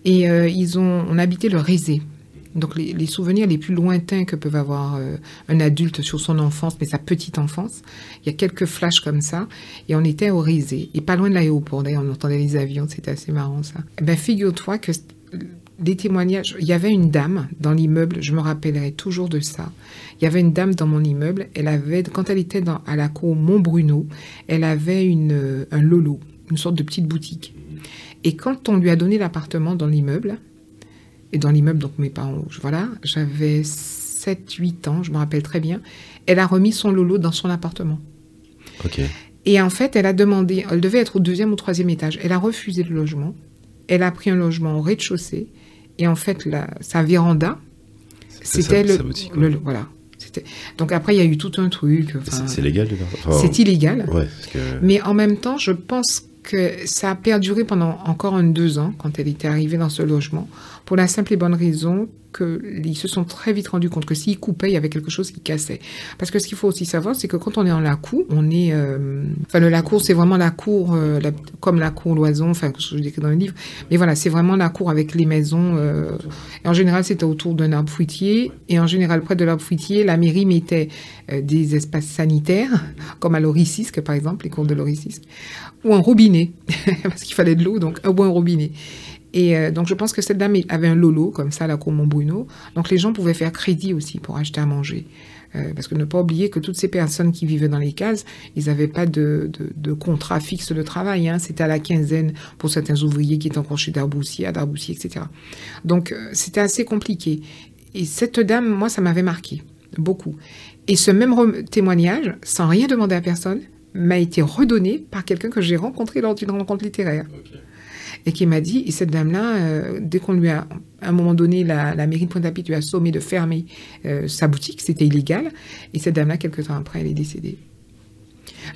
A: et euh, ils ont, on habitait le Rézé. Donc les, souvenirs les plus lointains que peut avoir euh, un adulte sur son enfance, mais sa petite enfance, il y a quelques flashs comme ça, et on était au Rézé, et pas loin de l'aéroport, d'ailleurs on entendait les avions, c'était assez marrant ça. Eh ben figure-toi que des témoignages, il y avait une dame dans l'immeuble, je me rappellerai toujours de ça. Il y avait une dame dans mon immeuble, elle avait, quand elle était dans, à la cour Montbruno, elle avait une, un lolo, une sorte de petite boutique. Et quand on lui a donné l'appartement dans l'immeuble, et dans l'immeuble, donc mes parents, voilà, j'avais 7-8 ans, je me rappelle très bien, elle a remis son lolo dans son appartement.
B: Ok.
A: Et en fait, elle a demandé, elle devait être au deuxième ou troisième étage, elle a refusé le logement, elle a pris un logement au rez-de-chaussée, et en fait, la, sa véranda, c'était le, le, le, voilà, donc après, il y a eu tout un truc.
B: C'est légal
A: enfin, C'est illégal.
B: Ouais,
A: que... Mais en même temps, je pense que ça a perduré pendant encore un deux ans quand elle était arrivée dans ce logement, pour la simple et bonne raison qu'ils se sont très vite rendus compte que s'ils coupaient, il y avait quelque chose qui cassait. Parce que ce qu'il faut aussi savoir, c'est que quand on est en la cour, on est... Euh, enfin, le la cour, c'est vraiment la cour, euh, comme la cour loison, enfin, ce que je décris dans le livre. Mais voilà, c'est vraiment la cour avec les maisons. Euh, et en général, c'était autour d'un arbre fruitier. Et en général, près de l'arbre fruitier, la mairie mettait des espaces sanitaires, <laughs> comme à l'Oricisque, par exemple, les cours de l'Oricisque, ou un robinet, <laughs> parce qu'il fallait de l'eau, donc un bon robinet. Et euh, donc, je pense que cette dame avait un lolo, comme ça, à la cour Montbruno. Donc, les gens pouvaient faire crédit aussi pour acheter à manger. Euh, parce que ne pas oublier que toutes ces personnes qui vivaient dans les cases, ils n'avaient pas de, de, contrat fixe de travail. Hein. C'était à la quinzaine pour certains ouvriers qui étaient encore chez Darboussier, à Darboussier, etc. Donc, euh, c'était assez compliqué. Et cette dame, moi, ça m'avait marqué beaucoup. Et ce même témoignage, sans rien demander à personne, m'a été redonné par quelqu'un que j'ai rencontré lors d'une rencontre littéraire. Et qui m'a dit, et cette dame-là, euh, dès qu'on lui a, à un moment donné, la, mairie de Pointe-à-Pitre lui a sommé de fermer euh, sa boutique, c'était illégal, et cette dame-là, quelques temps après, elle est décédée.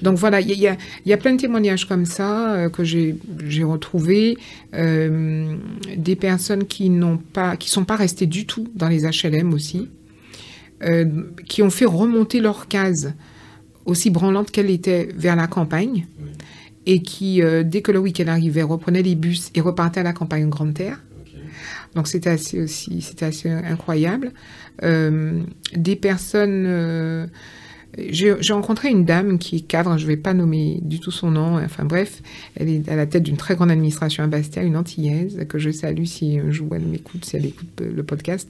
A: Donc voilà, il y, y, a plein de témoignages comme ça euh, que j'ai retrouvés, des personnes qui n'ont pas, qui sont pas restées du tout dans les HLM aussi, qui ont fait remonter leur case aussi branlante qu'elle était vers la campagne. Oui et qui, euh, dès que le week-end arrivait, reprenait les bus et repartait à la campagne Grande Terre. Okay. Donc c'était assez aussi, c'était assez incroyable. Euh, des personnes, euh, j'ai rencontré une dame qui est cadre, je ne vais pas nommer du tout son nom, enfin bref, elle est à la tête d'une très grande administration à Bastia, une antillaise, que je salue si un jour elle m'écoute, si elle écoute le podcast,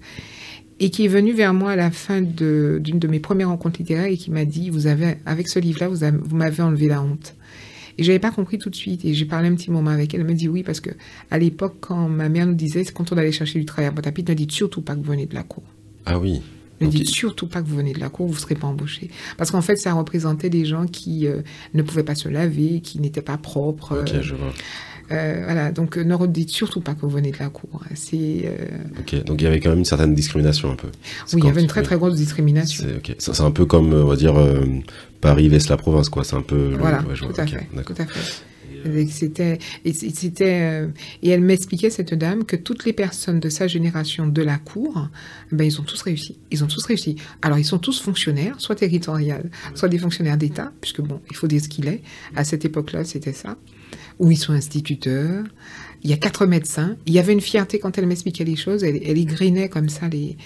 A: et qui est venue vers moi à la fin d'une de, de, mes premières rencontres littéraires et qui m'a dit, vous avez, avec ce livre-là, vous, vous m'avez enlevé la honte. Et j'avais pas compris tout de suite. Et j'ai parlé un petit moment avec elle. Elle me dit oui, parce que à l'époque, quand ma mère nous disait, quand on allait chercher du travail à Pointe-à-Pitre, dites surtout pas que vous venez de la cour.
B: Ah oui.
A: Ne dites surtout pas que vous venez de la cour, vous ne serez pas embauché. Parce qu'en fait, ça représentait des gens qui euh, ne pouvaient pas se laver, qui n'étaient pas propres.
B: Ok,
A: euh,
B: je vois.
A: Euh, voilà, donc euh, ne redites surtout pas que vous venez de la cour. C'est euh,
B: Ok, donc il y avait quand même une certaine discrimination un peu.
A: Oui, il y avait une très très grosse discrimination.
B: C'est ok. C'est un peu comme, euh, on va dire, euh, Paris vs la province, quoi. C'est un peu.
A: Voilà,
B: ouais, je vois.
A: tout à
B: Ok,
A: fait, tout à fait. Et C'était et c'était et elle m'expliquait cette dame que toutes les personnes de sa génération de la cour, ben ils ont tous réussi. Ils ont tous réussi. Alors ils sont tous fonctionnaires, soit territoriales, soit des fonctionnaires d'État, puisque bon, il faut dire ce qu'il est. À cette époque-là, c'était ça. Ou ils sont instituteurs. Il y a quatre médecins. Il y avait une fierté quand elle m'expliquait les choses. Elle, elle comme ça les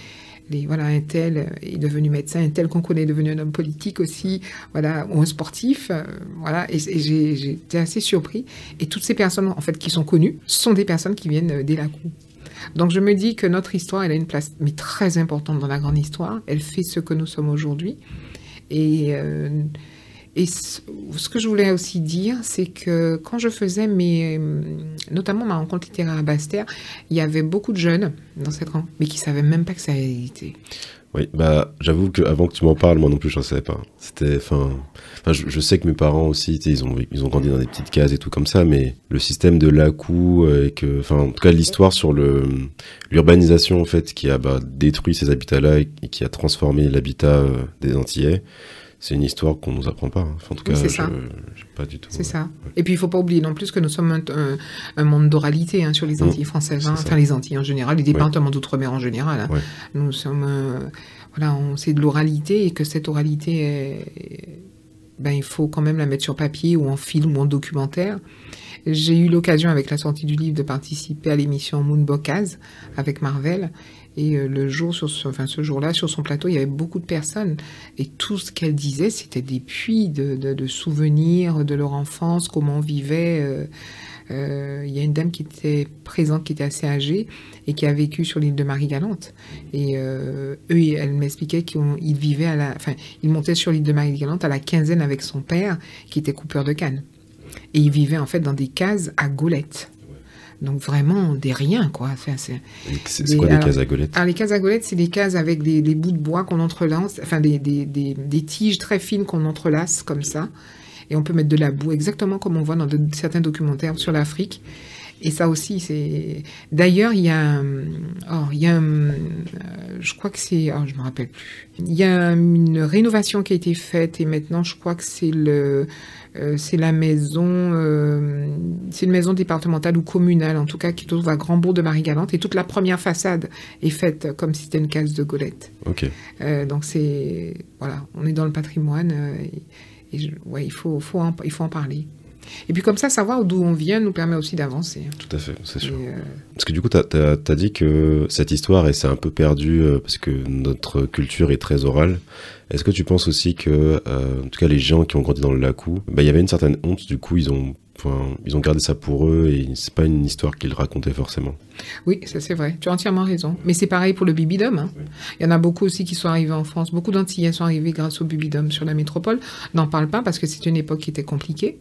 A: les, voilà, un tel est devenu médecin, un tel qu'on connaît est devenu un homme politique aussi, voilà, ou un sportif, euh, voilà, et, et j'étais assez surpris. Et toutes ces personnes, en fait, qui sont connues, sont des personnes qui viennent euh, des Lacroix. Donc je me dis que notre histoire, elle a une place, mais très importante dans la grande histoire. Elle fait ce que nous sommes aujourd'hui. Et, euh, et ce que je voulais aussi dire, c'est que quand je faisais mes, notamment ma rencontre littéraire à Basse-Terre, il y avait beaucoup de jeunes dans cette rencontre, mais qui savaient même pas que ça existait.
B: Oui, bah, j'avoue que avant que tu m'en parles, moi non plus, je ne savais pas. C'était, enfin, je, sais que mes parents aussi, ils ont, ils ont grandi dans des petites cases et tout comme ça, mais le système de l'ACU, euh, enfin, en tout cas, l'histoire sur le, l'urbanisation, en fait, qui a, bah, détruit ces habitats-là et, et qui a transformé l'habitat euh, des Antillais, c'est une histoire qu'on nous apprend pas. hein. Enfin, en tout
A: Oui,
B: cas, je, pas du tout.
A: C'est ça. Et puis, il faut pas oublier non plus que nous sommes un, un- un monde d'oralité hein, sur les
B: Mm.
A: Antilles françaises, hein, enfin les Antilles en général, les départements d'outre-mer en général. hein.
B: Ouais.
A: Nous sommes, euh, voilà, on c'est de l'oralité et que cette oralité, est- ben, il faut quand même la mettre sur papier ou en film ou en documentaire. J'ai eu l'occasion, avec la sortie du livre, de participer à l'émission Moon Bocase avec Marvel. Et euh, le jour, sur ce, ce jour-là, sur son plateau, il y avait beaucoup de personnes. Et tout ce qu'elle disait, c'était des puits de, souvenirs de leur enfance, comment on vivait. euh, euh, Il y a une dame qui était présente, qui était assez âgée et qui a vécu sur l'île de Marie-Galante. Et eux, elle m'expliquait qu'ils vivaient à la, enfin, ils montaient sur l'île de Marie-Galante à la quinzaine avec son père, qui était coupeur de canne. Et ils vivaient en fait dans des cases à gaulettes. Donc vraiment des riens, quoi. Enfin, c'est- Des-
B: quoi des
A: alors-
B: cases à golettes
A: alors, les cases à golettes, c'est des cases avec des, des bouts de bois qu'on entrelace, enfin des, des, tiges très fines qu'on entrelace comme ça. Et on peut mettre de la boue, exactement comme on voit dans de- certains documentaires sur l'Afrique. Et ça aussi, c'est. D'ailleurs, il y a. un- Oh, il y a. un, euh, je crois que c'est. Oh, je me rappelle plus. Il y a une rénovation qui a été faite et maintenant, je crois que c'est le. Euh, c'est la maison, euh, c'est une maison départementale ou communale, en tout cas, qui se trouve à Grandbourg de Marie-Galante. Et toute la première façade est faite comme si c'était une case de golette.
B: Ok.
A: Euh, donc c'est voilà, on est dans le patrimoine et, et je- ouais, il faut, faut en, il faut en parler. Et puis comme ça, savoir d'où on vient nous permet aussi d'avancer.
B: Tout à fait, c'est sûr.
A: Et, euh,
B: Parce que du coup, tu as, dit que cette histoire, elle s'est un peu perdue euh, parce que notre culture est très orale. Est-ce que tu penses aussi que, euh, en tout cas, les gens qui ont grandi dans le Lacou, bah, il y avait une certaine honte, du coup, ils ont, ils ont gardé ça pour eux et c'est pas une histoire qu'ils racontaient forcément.
A: oui, ça c'est vrai. Tu as entièrement raison. Mais c'est pareil pour le bibidum. hein. Il y en a beaucoup aussi qui sont arrivés en France. Beaucoup d'Antillais sont arrivés grâce au bibidum sur la métropole. N'en parle pas parce que c'est une époque qui était compliquée.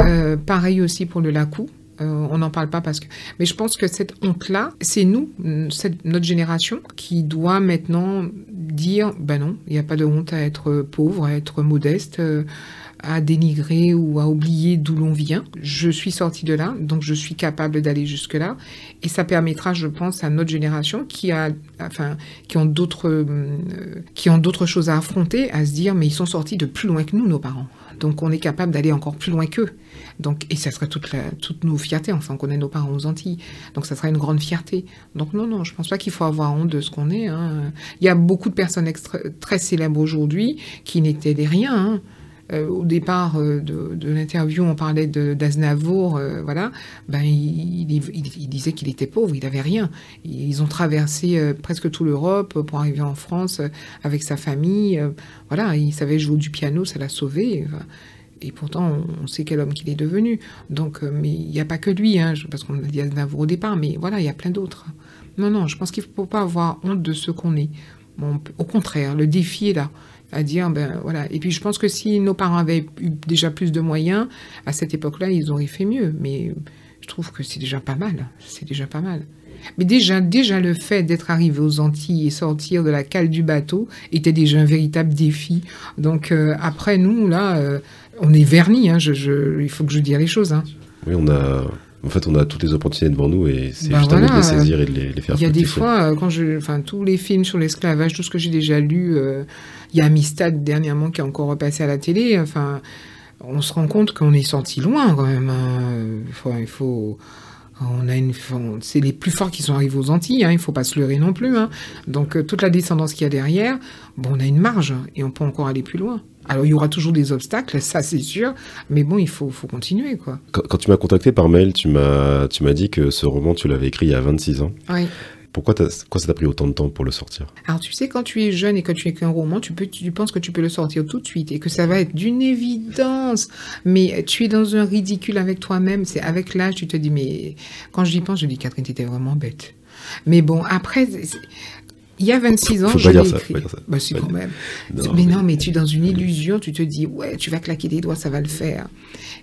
A: Euh, pareil aussi pour le lacou. Euh, on n'en parle pas parce que. Mais je pense que cette honte-là, c'est nous, notre génération, qui doit maintenant dire ben non, il n'y a pas de honte à être pauvre, à être modeste, euh, à dénigrer ou à oublier d'où l'on vient. Je suis sortie de là, donc je suis capable d'aller jusque-là. Et ça permettra, je pense, à notre génération qui a, enfin, qui ont d'autres, euh, qui ont d'autres choses à affronter, à se dire, mais ils sont sortis de plus loin que nous, nos parents. Donc on est capable d'aller encore plus loin qu'eux. Donc, et ça serait toute la, toutes nos fiertés, enfin, qu'on ait nos parents aux Antilles. Donc ça serait une grande fierté. Donc non, non, je pense pas qu'il faut avoir honte de ce qu'on est. hein. Il y a beaucoup de personnes très célèbres aujourd'hui qui n'étaient des riens. hein. Euh, au départ euh, de, l'interview, on parlait d'Aznavour, euh, voilà. Ben, il, disait qu'il était pauvre, il n'avait rien. Ils ont traversé presque toute l'Europe pour arriver en France avec sa famille. voilà, il savait jouer du piano, ça l'a sauvé. Et pourtant, on- sait quel homme qu'il est devenu. Donc, mais il n'y a pas que lui, hein, parce qu'on a dit Aznavour au départ, mais voilà, il y a plein d'autres. Non, non, je pense qu'il ne faut pas avoir honte de ce qu'on est. Au contraire, le défi est là. À dire, ben voilà. Et puis je pense que si nos parents avaient eu déjà plus de moyens, à cette époque-là, ils auraient fait mieux. Mais je trouve que c'est déjà pas mal. C'est déjà pas mal. Mais déjà, déjà le fait d'être arrivé aux Antilles et sortir de la cale du bateau était déjà un véritable défi. Donc euh, après, nous, là, euh, on est vernis. Hein, je, il faut que je dise les choses. Hein.
B: Oui, on a, en fait, on a toutes les opportunités devant nous et c'est ben juste à nous de les saisir et de les, faire
A: Il y a des fois, euh, quand je, enfin, tous les films sur l'esclavage, tout ce que j'ai déjà lu, il y a Amistad dernièrement qui est encore repassé à la télé. Enfin, on se rend compte qu'on est sorti loin quand même. Hein. il faut on a une, c'est les plus forts qui sont arrivés aux Antilles, hein, il ne faut pas se leurrer non plus. Hein. Donc euh, toute la descendance qu'il y a derrière, bon, on a une marge et on peut encore aller plus loin. Alors il y aura toujours des obstacles, ça c'est sûr, mais bon, il faut, faut continuer quoi.
B: Quand, tu m'as contacté par mail, tu m'as, tu m'as dit que ce roman tu l'avais écrit il y a 26 ans.
A: Oui.
B: Pourquoi, ça t'a pris autant de temps pour le sortir?
A: Alors tu sais, quand tu es jeune et que tu écris un roman, tu, peux, tu penses que tu peux le sortir tout de suite et que ça va être d'une évidence. Mais tu es dans un ridicule avec toi-même. C'est avec l'âge, tu te dis, mais quand j'y pense, je dis, Catherine, t'étais vraiment bête. Mais bon, après, il y a 26 ans,
B: Faut je l'ai écrit.
A: Bah, c'est quand même. mais, non, mais tu es dans une illusion, tu te dis, ouais, tu vas claquer des doigts, ça va le faire.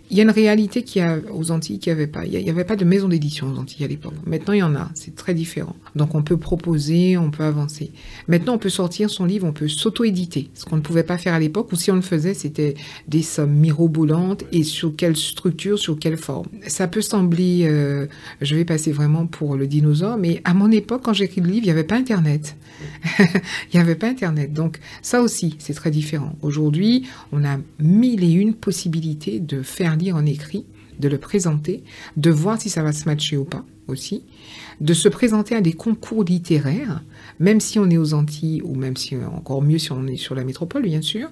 A: Il y a une réalité qui a aux Antilles qui n'y avait pas. Il n'y avait pas de maison d'édition aux Antilles à l'époque. Maintenant, il y en a. C'est très différent. Donc, on peut proposer, on peut avancer. Maintenant, on peut sortir son livre, on peut s'auto-éditer. Ce qu'on ne pouvait pas faire à l'époque, ou si on le faisait, c'était des sommes mirobolantes et sur quelle structure, sur quelle forme. Ça peut sembler, euh, je vais passer vraiment pour le dinosaure, mais à mon époque, quand j'écris le livre, il n'y avait pas Internet. <laughs> il n'y avait pas Internet. Donc, ça aussi, c'est très différent. Aujourd'hui, on a mille et une possibilités de faire lire en écrit, de le présenter, de voir si ça va se matcher ou pas aussi, de se présenter à des concours littéraires, même si on est aux Antilles ou même si encore mieux si on est sur la métropole, bien sûr.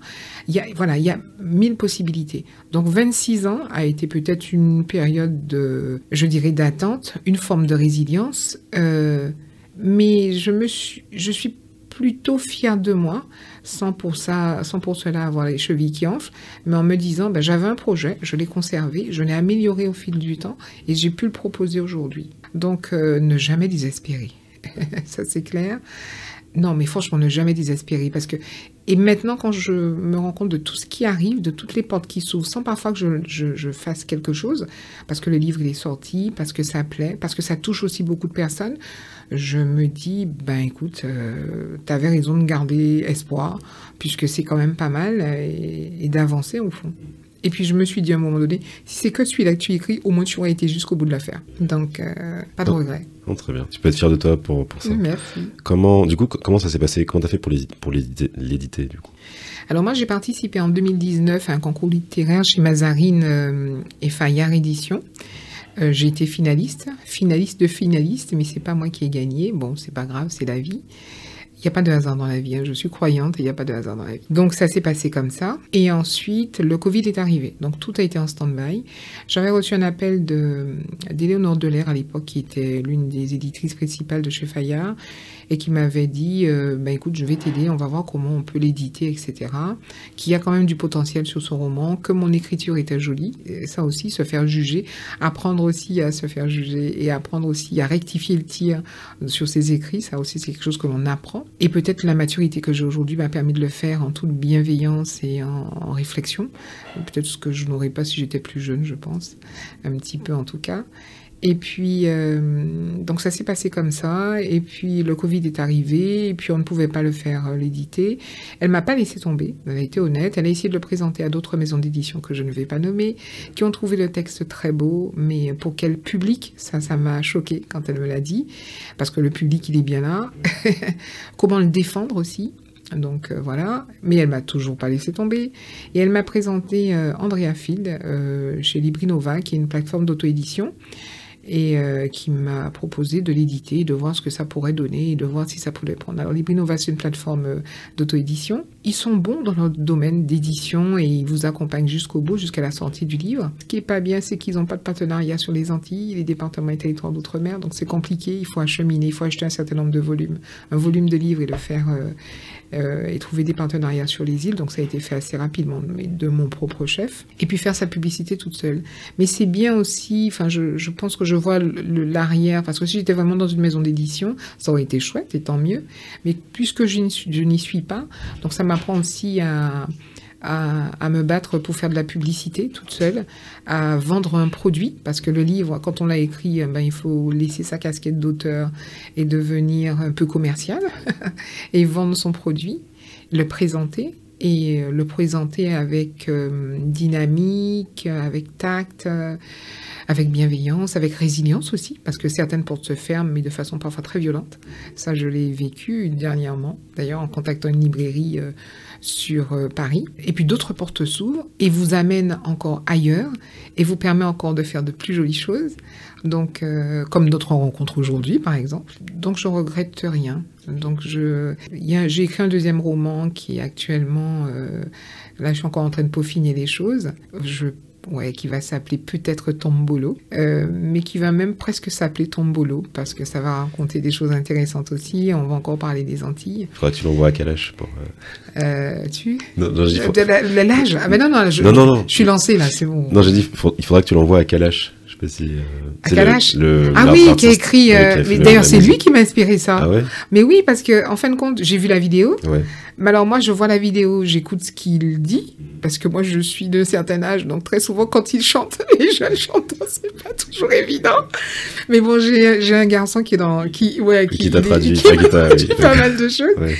A: Il y a, voilà, il y a mille possibilités. Donc 26 ans a été peut-être une période de, je dirais, d'attente, une forme de résilience, euh, mais je me suis, je suis plutôt fière de moi, sans pour, ça, sans pour cela avoir les chevilles qui enflent, mais en me disant, ben, j'avais un projet, je l'ai conservé, je l'ai amélioré au fil du temps et j'ai pu le proposer aujourd'hui. Donc, euh, ne jamais désespérer. <laughs> ça, c'est clair. Non, mais franchement, ne jamais désespérer parce que et maintenant, quand je me rends compte de tout ce qui arrive, de toutes les portes qui s'ouvrent, sans parfois que je, fasse quelque chose, parce que le livre est sorti, parce que ça plaît, parce que ça touche aussi beaucoup de personnes, je me dis, ben écoute, euh, tu avais raison de garder espoir, puisque c'est quand même pas mal, et d'avancer au fond. Et puis je me suis dit à un moment donné, si c'est que celui-là que tu écris, au moins tu aurais été jusqu'au bout de l'affaire. Donc, euh, pas de regret.
B: très bien. Tu peux être fier de toi pour, pour ça.
A: Merci.
B: Comment, du coup, comment ça s'est passé? Comment tu as fait pour l'éditer, du coup?
A: Alors moi, j'ai participé en 2019 à un concours littéraire chez Mazarine euh, et Fayard Édition. Euh, j'ai été finaliste, finaliste de finaliste, mais c'est pas moi qui ai gagné. Bon, c'est pas grave, c'est la vie. Il n'y a pas de hasard dans la vie. Hein. Je suis croyante et il n'y a pas de hasard dans la vie. Donc ça s'est passé comme ça. Et ensuite, le Covid est arrivé. Donc tout a été en stand-by. J'avais reçu un appel d'Éléonore Delair à l'époque, qui était l'une des éditrices principales de chez Fayard et qui m'avait dit euh, bah, écoute, je vais t'aider, on va voir comment on peut l'éditer, etc. Qu'il y a quand même du potentiel sur son roman, que mon écriture était jolie. Ça aussi, se faire juger, apprendre aussi à se faire juger et apprendre aussi à rectifier le tir sur ses écrits. Ça aussi, c'est quelque chose que l'on apprend. Et peut-être la maturité que j'ai aujourd'hui m'a permis de le faire en toute bienveillance et en réflexion. Peut-être ce que je n'aurais pas si j'étais plus jeune, je pense. Un petit peu en tout cas. Et puis, euh, donc ça s'est passé comme ça. Et puis, le Covid est arrivé. Et puis, on ne pouvait pas le faire, euh, l'éditer. Elle m'a pas laissé tomber. Elle a été honnête. Elle a essayé de le présenter à d'autres maisons d'édition que je ne vais pas nommer, qui ont trouvé le texte très beau. Mais pour quel public? Ça, ça m'a choqué quand elle me l'a dit. Parce que le public, il est bien là. <laughs> Comment le défendre aussi? Donc euh, voilà, mais elle m'a toujours pas laissé tomber. Et elle m'a présenté Andrea Field chez Librinova, qui est une plateforme d'auto-édition et euh, qui m'a proposé de l'éditer, de voir ce que ça pourrait donner et de voir si ça pouvait prendre. Alors Librinova, c'est une plateforme euh, d'auto-édition. Ils sont bons dans leur domaine d'édition et ils vous accompagnent jusqu'au bout, jusqu'à la sortie du livre. Ce qui est pas bien, c'est qu'ils n'ont pas de partenariat sur les Antilles, les départements et territoires d'outre-mer, donc c'est compliqué, il faut acheminer, il faut acheter un certain nombre de volumes, un volume de livres et le faire euh, et trouver des partenariats sur les îles, donc ça a été fait assez rapidement de mon propre chef, et puis faire sa publicité toute seule. Mais c'est bien aussi, enfin je, je pense que je vois l'arrière, parce que si j'étais vraiment dans une maison d'édition, ça aurait été chouette et tant mieux. Mais puisque je n'y suis pas, donc ça m'apprend aussi à, à, me battre pour faire de la publicité toute seule, à vendre un produit, parce que le livre, quand on l'a écrit, ben, il faut laisser sa casquette d'auteur et devenir un peu commercial <laughs> et vendre son produit, le présenter et le présenter avec euh, dynamique, avec tact. Euh, avec bienveillance, avec résilience aussi, parce que certaines portes se ferment, mais de façon parfois très violente. Ça, je l'ai vécu dernièrement, d'ailleurs en contactant une librairie euh, sur euh, Paris. Et puis d'autres portes s'ouvrent et vous amènent encore ailleurs et vous permet encore de faire de plus jolies choses. Donc, euh, comme notre rencontre aujourd'hui, par exemple. Donc, je regrette rien. Donc, je, j'ai écrit un deuxième roman qui est actuellement, là, je suis encore en train de peaufiner les choses. Je ouais, qui va s'appeler peut-être Tombolo, euh, mais qui va même presque s'appeler Tombolo, parce que ça va raconter des choses intéressantes aussi. On va encore parler des Antilles.
B: Il faudra que tu l'envoies à quel âge pour,
A: euh... euh tu? Non, non, je dis, L'âge Ah, mais non, non, je,
B: non, non, non.
A: je suis lancé là, c'est bon.
B: Non, j'ai dit, il faudra que tu l'envoies à quel âge sais
A: pas si, euh, ah oui, qui a écrit. Euh, d'ailleurs, c'est lui qui m'a inspiré ça.
B: Ah ouais?
A: Mais oui, parce que en fin de compte, j'ai vu la vidéo. Ouais. Mais alors moi, je vois la vidéo, j'écoute ce qu'il dit, parce que moi, je suis de certain âge, donc très souvent, quand il chante, <laughs> les jeunes chanteurs, c'est pas toujours évident. Mais bon, j'ai un garçon qui est dans, qui, ouais,
B: qui, qui t'a traduit,
A: qui, qui pas mal de choses. Ouais.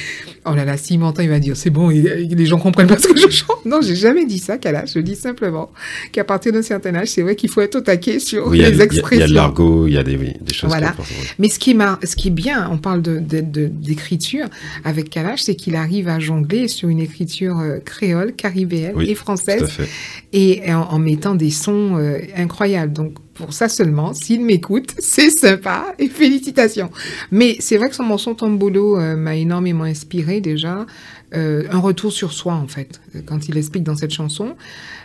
A: Oh là là, si m'entend, il va dire c'est bon, les gens comprennent pas ce que je chante. Non, j'ai jamais dit ça, Kala. Je dis simplement qu'à partir d'un certain âge, c'est vrai qu'il faut être au taquet sur les expressions.
B: Il y a de l'argot, il y a des, des choses.
A: Voilà. Mais ce qui, est ce qui est bien, on parle d'écriture de, avec Kalash, c'est qu'il arrive à jongler sur une écriture euh, créole, caribéenne et française, et en, mettant des sons euh, incroyables. Donc pour ça seulement. S'il m'écoute, <laughs> c'est sympa et félicitations. Mais c'est vrai que son morceau Tombolo euh, m'a énormément inspiré déjà. Euh, un retour sur soi en fait, quand il explique dans cette chanson,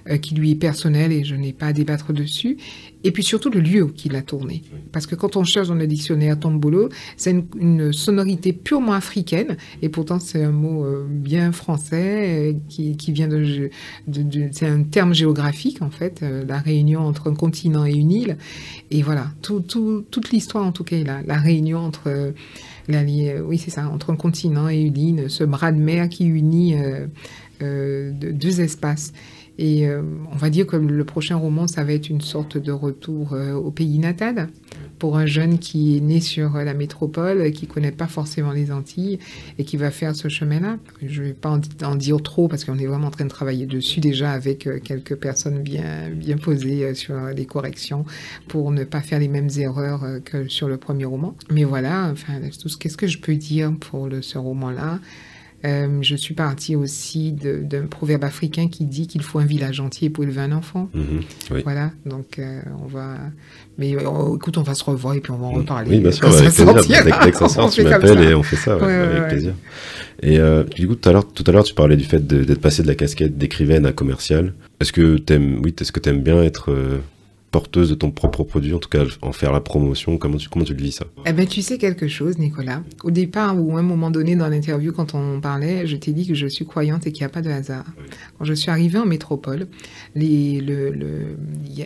A: euh, qui lui est personnelle et je n'ai pas à débattre dessus, et puis surtout le lieu qu'il a tourné. Parce que quand on cherche dans le dictionnaire tombolo, c'est une, sonorité purement africaine, et pourtant c'est un mot bien français, qui, qui, vient de... de, c'est un terme géographique en fait, la réunion entre un continent et une île, et voilà, tout, tout, toute l'histoire en tout cas est là, la réunion entre oui, c'est ça, entre un continent et une île, ce bras de mer qui unit euh, euh, deux espaces. Et euh, on va dire que le prochain roman, ça va être une sorte de retour au pays natal pour un jeune qui est né sur la métropole, qui connaît pas forcément les Antilles et qui va faire ce chemin-là. Je vais pas en, dire trop parce qu'on est vraiment en train de travailler dessus déjà avec quelques personnes bien, bien posées sur les corrections pour ne pas faire les mêmes erreurs que sur le premier roman. Mais voilà, enfin, qu'est-ce que je peux dire pour ce roman-là? Euh, je suis partie aussi d'un proverbe africain qui dit qu'il faut un village entier pour élever un enfant. Mhm, voilà, donc euh, on va. Mais oh, écoute, on va se revoir et puis on va en reparler.
B: Oui, bien sûr, <laughs> avec plaisir. Dès, que ça sort, tu m'appelles et on fait ça, avec plaisir. Et euh, du coup, tout à l'heure, tu parlais du fait d'être passé de la casquette d'écrivaine à commercial. Est-ce que t'aimes, oui, est-ce que t'aimes bien être porteuse de ton propre produit, en tout cas en faire la promotion Comment tu, comment tu le vis ça?
A: Eh ben, tu sais quelque chose, Nicolas. Au départ, ou à un moment donné dans l'interview, quand on parlait, je t'ai dit que je suis croyante et qu'il n'y a pas de hasard. Quand je suis arrivée en métropole, les, le, le,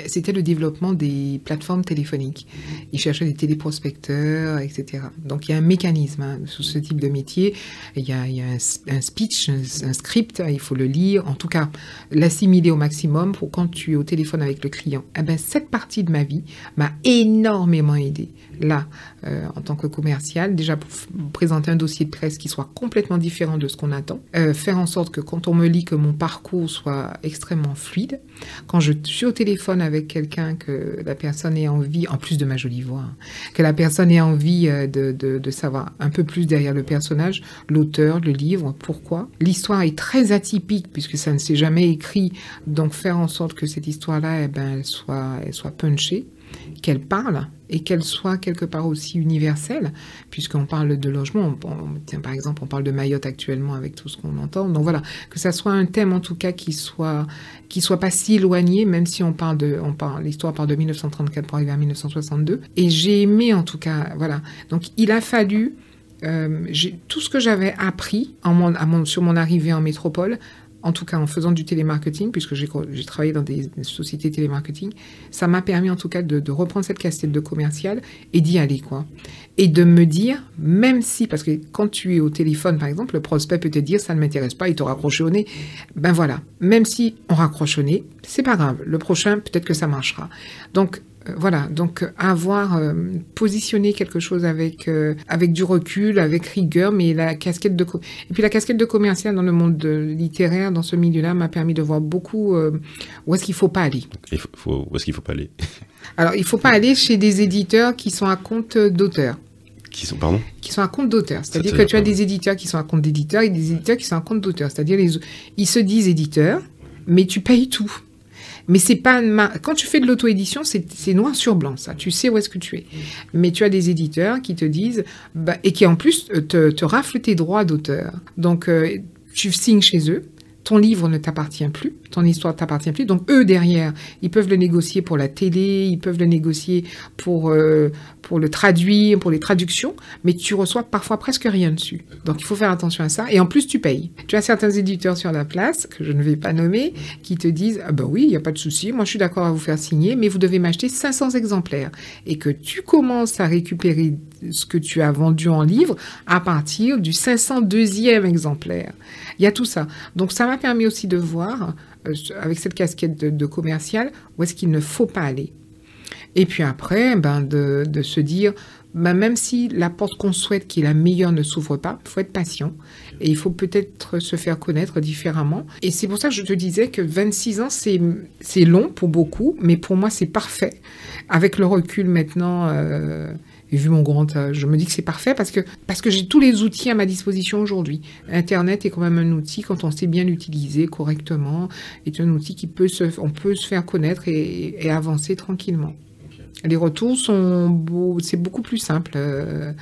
A: c'était le développement des plateformes téléphoniques. Ils cherchaient des téléprospecteurs, etc. Donc il y a un mécanisme hein, sous ce type de métier. Il y a, il y a un, speech, un, script, il faut le lire, en tout cas l'assimiler au maximum pour quand tu es au téléphone avec le client. Eh ben, cette partie de ma vie m'a énormément aidé. Là, euh, en tant que commercial, déjà pour présenter un dossier de presse qui soit complètement différent de ce qu'on attend, euh, faire en sorte que quand on me lit, que mon parcours soit extrêmement fluide. Quand je suis au téléphone avec quelqu'un, que la personne ait envie, en plus de ma jolie voix, hein, que la personne ait envie euh, de, de savoir un peu plus derrière le personnage, l'auteur, le livre, pourquoi. L'histoire est très atypique puisque ça ne s'est jamais écrit, donc faire en sorte que cette histoire-là, eh ben, soit elle soit punchée, qu'elle parle et qu'elle soit quelque part aussi universelle, puisqu'on parle de logement. par exemple, on parle de Mayotte actuellement avec tout ce qu'on entend. Donc voilà, que ça soit un thème en tout cas qui soit qui soit pas si éloigné, même si on parle de, on parle, l'histoire parle de 1934 pour arriver à 1962. Et j'ai aimé en tout cas, voilà. Donc il a fallu euh, tout ce que j'avais appris en mon, sur mon arrivée en métropole en tout cas en faisant du télémarketing, puisque j'ai travaillé dans des, sociétés télémarketing, ça m'a permis en tout cas de, reprendre cette casquette de commercial et d'y aller, quoi. Et de me dire, même si, parce que quand tu es au téléphone, par exemple, le prospect peut te dire, ça ne m'intéresse pas, il te raccroche au nez. Ben voilà, même si on raccroche au nez, c'est pas grave. Le prochain, peut-être que ça marchera. Donc, voilà, donc avoir euh, positionné quelque chose avec euh, avec du recul, avec rigueur, mais la casquette de et puis la casquette de commercial dans le monde littéraire, dans ce milieu-là, m'a permis de voir beaucoup où est-ce qu'il faut pas aller.
B: où est-ce qu'il faut pas aller? <laughs>
A: Alors, il faut pas aller chez des éditeurs qui sont à compte d'auteur.
B: Qui sont, pardon?
A: Qui sont à compte d'auteur. C'est-à-dire que tu as des éditeurs qui sont à compte d'éditeurs et des éditeurs qui sont à compte d'auteur. C'est-à-dire, ils se disent éditeurs, mais tu payes tout. Mais c'est pas quand tu fais de l'auto-édition, c'est noir sur blanc, ça. Tu sais où est-ce que tu es. Mais tu as des éditeurs qui te disent bah, et qui en plus te, te tes droits d'auteur. Donc euh, tu signes chez eux livre ne t'appartient plus, ton histoire t'appartient plus. Donc eux derrière, ils peuvent le négocier pour la télé, ils peuvent le négocier pour euh, pour le traduire, pour les traductions, mais tu reçois parfois presque rien dessus. Donc il faut faire attention à ça. Et en plus tu payes. Tu as certains éditeurs sur la place que je ne vais pas nommer qui te disent ah ben oui il n'y a pas de souci, moi je suis d'accord à vous faire signer, mais vous devez m'acheter 500 exemplaires et que tu commences à récupérer ce que tu as vendu en livre à partir du 502e exemplaire. Il y a tout ça. Donc ça m'a permis aussi de voir, euh, avec cette casquette de, commercial, où est-ce qu'il ne faut pas aller. Et puis après, ben de, se dire, ben même si la porte qu'on souhaite, qui est la meilleure, ne s'ouvre pas, il faut être patient. Et il faut peut-être se faire connaître différemment. Et c'est pour ça que je te disais que 26 ans, c'est long pour beaucoup, mais pour moi, c'est parfait. Avec le recul maintenant, euh, et vu mon grand âge, je me dis que c'est parfait parce que, parce que j'ai tous les outils à ma disposition aujourd'hui. Internet est quand même un outil, quand on sait bien l'utiliser correctement, est un outil qui peut se, on peut se faire connaître et, avancer tranquillement. Les retours sont beaux, c'est beaucoup plus simple. Euh,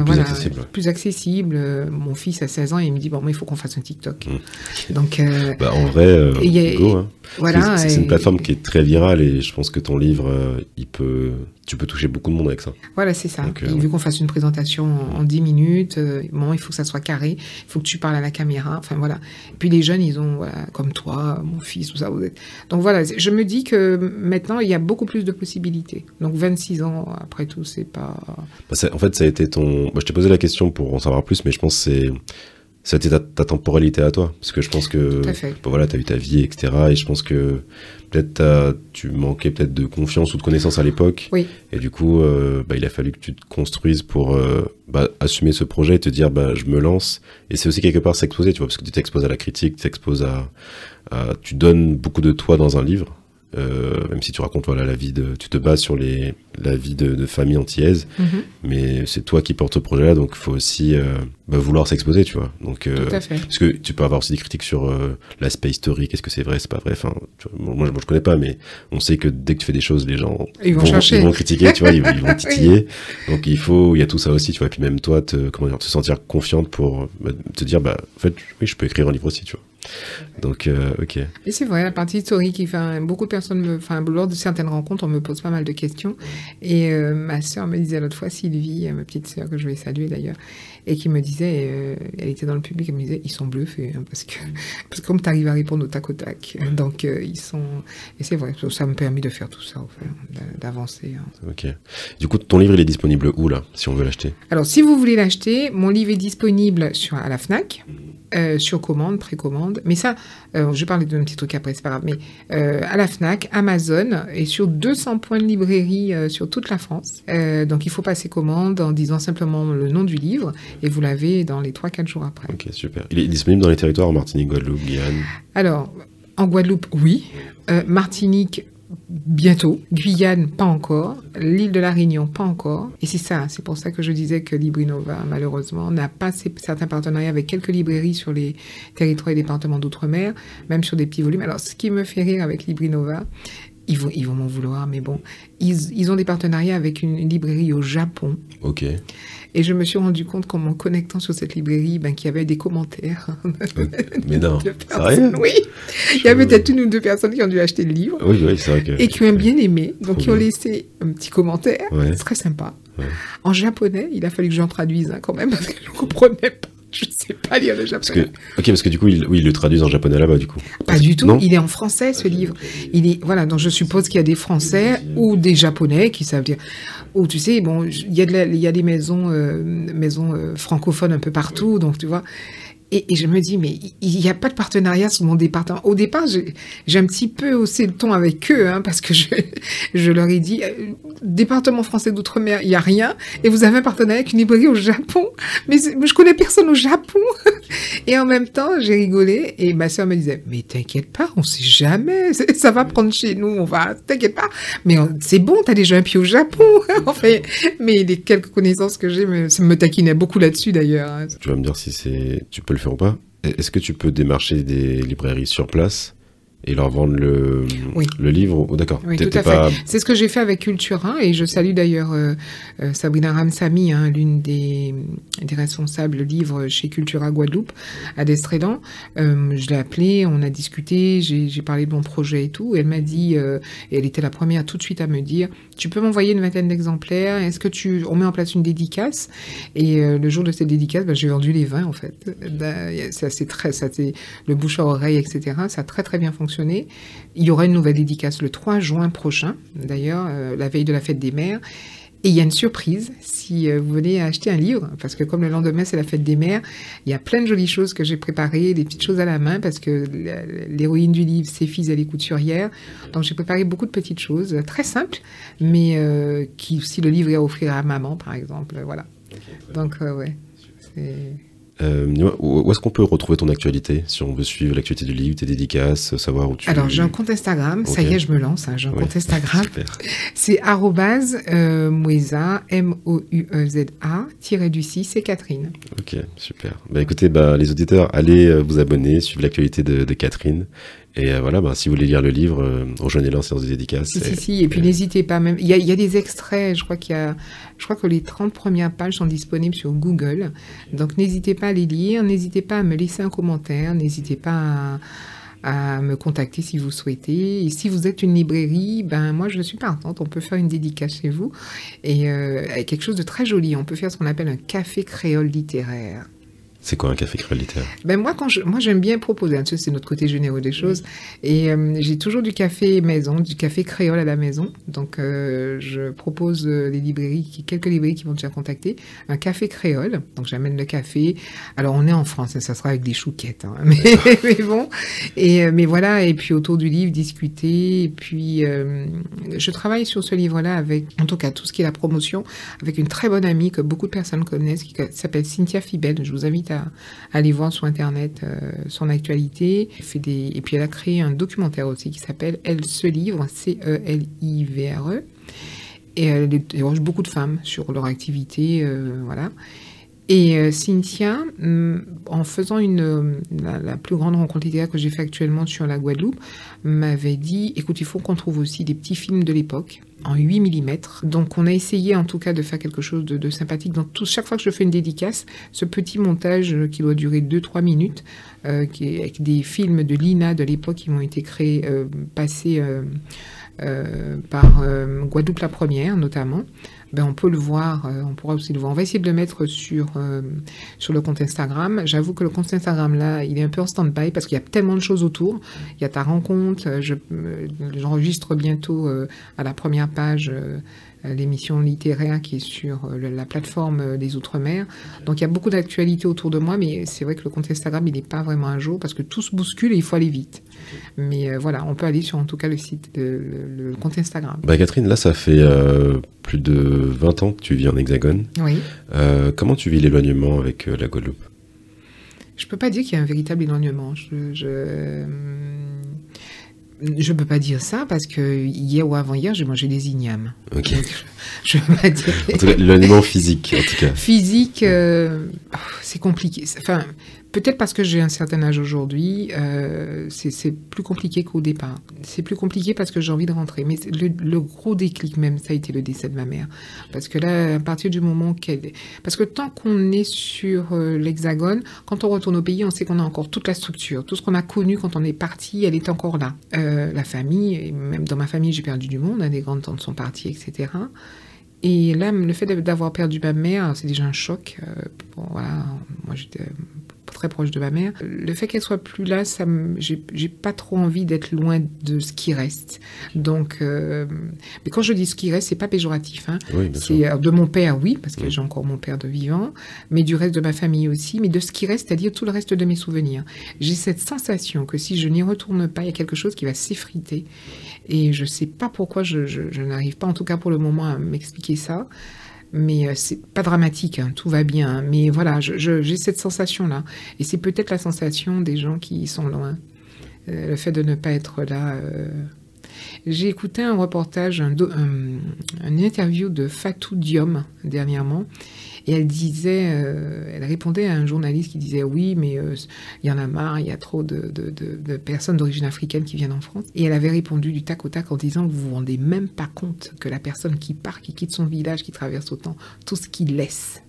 B: plus accessible.
A: Plus accessible. Mon fils a 16 ans et il me dit bon, il faut qu'on fasse un TikTok. Mmh. Donc, euh,
B: bah, en vrai, euh, go, hein. voilà, c'est une plateforme qui est très virale et je pense que ton livre, euh, il peut tu peux toucher beaucoup de monde avec ça.
A: Voilà, c'est ça. Donc, vu qu'on fasse une présentation en, 10 minutes, bon, il faut que ça soit carré, il faut que tu parles à la caméra, enfin voilà. Et puis les jeunes, ils ont, comme toi, mon fils, tout ça. Vous êtes... Donc voilà, je me dis que maintenant, il y a beaucoup plus de possibilités. Donc 26 ans, après tout, c'est pas...
B: Bah, en fait, ça a été ton je t'ai posé la question pour en savoir plus, mais je pense que c'est c'était ta, ta, temporalité à toi parce que je pense que bah voilà t'as eu ta vie etc et je pense que peut-être tu manquais peut-être de confiance ou de connaissance à l'époque.
A: Oui.
B: et du coup euh, bah, il a fallu que tu te construises pour euh, bah, assumer ce projet et te dire bah je me lance. Et c'est aussi quelque part s'exposer tu vois parce que tu t'exposes à la critique tu t'exposes à, à, tu donnes beaucoup de toi dans un livre euh, même si tu racontes voilà la vie de, tu te bases sur les la vie de, de famille antillaise, mm mais c'est toi qui portes ce projet-là, donc il faut aussi euh, bah, vouloir s'exposer, tu vois. Donc
A: euh, Tout à fait.
B: parce que tu peux avoir aussi des critiques sur l'aspect historique, est-ce que c'est vrai, c'est pas vrai. Enfin, moi, je, moi je connais pas, mais on sait que dès que tu fais des choses, les gens
A: ils vont, chercher.
B: ils vont critiquer, tu vois, ils, <laughs> vont titiller. Donc il faut, il y a tout ça aussi, tu vois. Et puis même toi, te, comment dire, te sentir confiante pour bah, te dire, bah en fait, oui, je peux écrire un livre aussi, tu vois. Donc, euh, ok.
A: Et c'est vrai, la partie historique, enfin, beaucoup de personnes, me, enfin, lors de certaines rencontres, on me pose pas mal de questions. Et euh, ma sœur me disait l'autre fois, Sylvie, ma petite sœur que je vais saluer d'ailleurs, et qui me disait, euh, elle était dans le public, elle me disait, ils sont bluffés, hein, parce que, <laughs> parce que comme tu arrives à répondre au tac au tac, <laughs> donc ils sont, et c'est vrai, ça me permet de faire tout ça, d'avancer. Hein.
B: Ok. Du coup, ton livre, il est disponible où là, si on veut l'acheter?
A: Alors, si vous voulez l'acheter, mon livre est disponible sur à la Fnac. Euh, sur commande, précommande. Mais ça, euh, je vais parler d'un petit truc après, c'est pas grave. Mais euh, à la Fnac, Amazon et sur 200 points de librairie sur toute la France. donc il faut passer commande en disant simplement le nom du livre et vous l'avez dans les 3-4 jours après.
B: Ok, super. Il est disponible dans les territoires en Martinique, Guadeloupe, Guyane?
A: Alors, en Guadeloupe, oui. Martinique, bientôt. Guyane, pas encore. L'île de la Réunion, pas encore. Et c'est ça, c'est pour ça que je disais que Librinova, malheureusement, n'a pas certains partenariats avec quelques librairies sur les territoires et départements d'outre-mer, même sur des petits volumes. Alors, ce qui me fait rire avec Librinova, ils vont, ils vont m'en vouloir, mais bon, ils, ils, ont des partenariats avec une, librairie au Japon.
B: Ok.
A: Et je me suis rendu compte qu'en me connectant sur cette librairie, ben, qu'il y avait des commentaires. <laughs>
B: mais non,
A: sérieux Oui. Il y avait peut-être une ou deux personnes qui ont dû acheter le livre.
B: Oui, oui, c'est vrai que...
A: Et qui ont bien aimé, donc qui ont laissé un petit commentaire. C'est très sympa. En japonais, il a fallu que j'en traduise hein, quand même, parce que je ne comprenais pas. <laughs> je sais pas lire le japonais.
B: ok, parce que du coup, il, oui, ils le traduisent en japonais là-bas, du coup.
A: Pas du tout. il est en français, ce livre. Il est, voilà, donc je suppose qu'il y a des Français ou des Japonais qui savent dire. Ou tu sais, bon, il y, a il y a des maisons, euh, maisons euh, francophones un peu partout, donc tu vois. Et, je me dis, mais il n'y a pas de partenariat sur mon département. Au départ, j'ai un petit peu haussé le ton avec eux, hein, parce que je, <laughs> je leur ai dit, euh, département français d'outre-mer, il n'y a rien, et vous avez un partenariat avec une librairie au Japon. Mais, mais je connais personne au Japon. <laughs> et en même temps, j'ai rigolé, et ma soeur me disait, mais t'inquiète pas, on sait jamais, <laughs> ça va prendre chez nous, on va, t'inquiète pas. Mais c'est bon, t'as déjà un pied au Japon. enfin, mais les quelques connaissances que j'ai, ça me taquinait beaucoup là-dessus d'ailleurs. Hein.
B: Tu vas me dire si c'est, tu peux le ou pas. Est-ce que tu peux démarcher des librairies sur place et leur vendre le, le livre. Oh, d'accord.
A: Oui. C'est ce que j'ai fait avec Cultura et je salue d'ailleurs euh, euh, Sabrina Ramsamy, hein, l'une des, des, responsables livres chez Cultura Guadeloupe à Destrédan. Euh, je l'ai appelée, on a discuté, j'ai parlé de mon projet et tout. Et elle m'a dit, et elle était la première tout de suite à me dire, tu peux m'envoyer une vingtaine d'exemplaires. Est-ce que tu, on met en place une dédicace? Et le jour de cette dédicace, ben, j'ai vendu les 20 en fait. Ça c'est très, ça c'est le bouche à oreille, etc. Ça a très très bien fonctionné il y aura une nouvelle dédicace le 3 juin prochain, d'ailleurs, euh, la veille de la fête des mères. Et il y a une surprise si euh, vous venez acheter un livre, parce que comme le lendemain c'est la fête des mères, il y a plein de jolies choses que j'ai préparées, des petites choses à la main, parce que l'héroïne du livre, ses fils, elle est couturière. Donc j'ai préparé beaucoup de petites choses, très simples, mais euh, qui si le livre est à offrir à maman, par exemple. Voilà. Donc ouais.
B: Euh, où est-ce qu'on peut retrouver ton actualité Si on veut suivre l'actualité du livre, tes dédicaces, savoir où tu...
A: Alors j'ai un compte Instagram, ça y est, je me lance, hein, j'ai un compte Instagram. <laughs> C'est arrobase euh, Moueza, M-O-U-E-Z-A, tiré du 6, c'est Catherine.
B: Ok, super. Bah écoutez, bah, les auditeurs, allez euh, vous abonner, suivre l'actualité de, de Catherine. Et euh, voilà, bah, si vous voulez lire le livre, euh, rejoignez-le en séance de dédicace.
A: Si, si, si. Et puis n'hésitez pas, même. Il y, a, il y, a, des extraits, je crois qu'il y a. Je crois que les 30 premières pages sont disponibles sur Google. Donc n'hésitez pas à les lire, n'hésitez pas à me laisser un commentaire, n'hésitez pas à, à, me contacter si vous souhaitez. Et si vous êtes une librairie, ben moi je suis partante. On peut faire une dédicace chez vous. Et euh, quelque chose de très joli. On peut faire ce qu'on appelle un café créole littéraire.
B: C'est quoi un café créole littéraire
A: ben moi, quand je, moi, j'aime bien proposer. Hein, c'est notre côté généreux des choses. Et euh, j'ai toujours du café maison, du café créole à la maison. Donc, euh, je propose euh, les librairies, quelques librairies qui vont déjà contacter, un café créole. Donc, j'amène le café. Alors, on est en France, hein, ça sera avec des chouquettes. Hein, <laughs> mais, mais, bon. Et mais voilà. Et puis autour du livre, discuter. Et puis, je travaille sur ce livre-là avec, en tout cas, tout ce qui est la promotion, avec une très bonne amie que beaucoup de personnes connaissent, qui s'appelle Cynthia Fibel. Je vous invite à, aller voir sur Internet euh, son actualité. Et puis elle a créé un documentaire aussi qui s'appelle Elle se livre, C-E-L-I-V-R-E. Et elle interroge beaucoup de femmes sur leur activité, euh, voilà. Et euh, Cynthia, mm, en faisant une, la, plus grande rencontre littéraire que j'ai fait actuellement sur la Guadeloupe, m'avait dit, écoute, il faut qu'on trouve aussi des petits films de l'époque en 8 mm. Donc on a essayé en tout cas de faire quelque chose de, sympathique. Donc chaque fois que je fais une dédicace, ce petit montage qui doit durer 2-3 minutes, euh, qui est avec des films de Lina de l'époque qui ont été créés, euh, passés par Guadeloupe la première notamment ben on peut le voir, euh, on pourra aussi le voir. On va essayer de le mettre sur, euh, sur le compte Instagram. J'avoue que le compte Instagram, là, il est un peu en stand-by parce qu'il y a tellement de choses autour. Il y a ta rencontre, euh, j'enregistre bientôt à la première page l'émission littéraire qui est sur la plateforme des Outre-mer. Donc il y a beaucoup d'actualités autour de moi, mais c'est vrai que le compte Instagram, il n'est pas vraiment un jour parce que tout se bouscule et il faut aller vite. Mais voilà, on peut aller sur en tout cas le site, le, compte Instagram.
B: Bah Catherine, là, ça fait plus de 20 ans que tu vis en Hexagone.
A: Oui.
B: Euh, comment tu vis l'éloignement avec euh, la Guadeloupe?
A: Je peux pas dire qu'il y a un véritable éloignement. Je, je, je peux pas dire ça parce que hier ou avant-hier, j'ai mangé des ignames.
B: Ok.
A: je, peux pas dire.
B: L'éloignement physique, en tout cas.
A: Physique, euh, oh, c'est compliqué. Enfin, Peut-être parce que j'ai un certain âge aujourd'hui, euh, c'est plus compliqué qu'au départ. C'est plus compliqué parce que j'ai envie de rentrer. Mais le, gros déclic même, ça a été le décès de ma mère. Parce que là, à partir du moment qu'elle... Parce que tant qu'on est sur euh, l'hexagone, quand on retourne au pays, on sait qu'on a encore toute la structure. Tout ce qu'on a connu quand on est parti, elle est encore là. Euh, la famille, et même dans ma famille, j'ai perdu du monde. Hein, des grandes tantes sont parties, etc. Et là, le fait d'avoir perdu ma mère, c'est déjà un choc. Voilà, moi j'étais très proche de ma mère. Le fait qu'elle soit plus là, ça j'ai pas trop envie d'être loin de ce qui reste. Donc, euh, mais quand je dis ce qui reste, c'est pas péjoratif. Hein. c'est euh, de mon père, oui, parce que j'ai encore mon père de vivant, mais du reste de ma famille aussi, mais de ce qui reste, c'est-à-dire tout le reste de mes souvenirs. J'ai cette sensation que si je n'y retourne pas, il y a quelque chose qui va s'effriter. Et je sais pas pourquoi je, je n'arrive pas, en tout cas pour le moment, à m'expliquer ça mais euh, c'est pas dramatique, hein, tout va bien. Mais voilà, j'ai cette sensation-là. Et c'est peut-être la sensation des gens qui sont loin. Euh, le fait de ne pas être là. Euh. J'ai écouté un reportage, un, un, interview de Fatou Diom dernièrement, et elle disait, euh, elle répondait à un journaliste qui disait oui, mais euh, il y en a marre, il y a trop de, personnes d'origine africaine qui viennent en France. Et elle avait répondu du tac au tac en disant vous vous rendez même pas compte que la personne qui part, qui quitte son village, qui traverse autant, tout ce qu'il laisse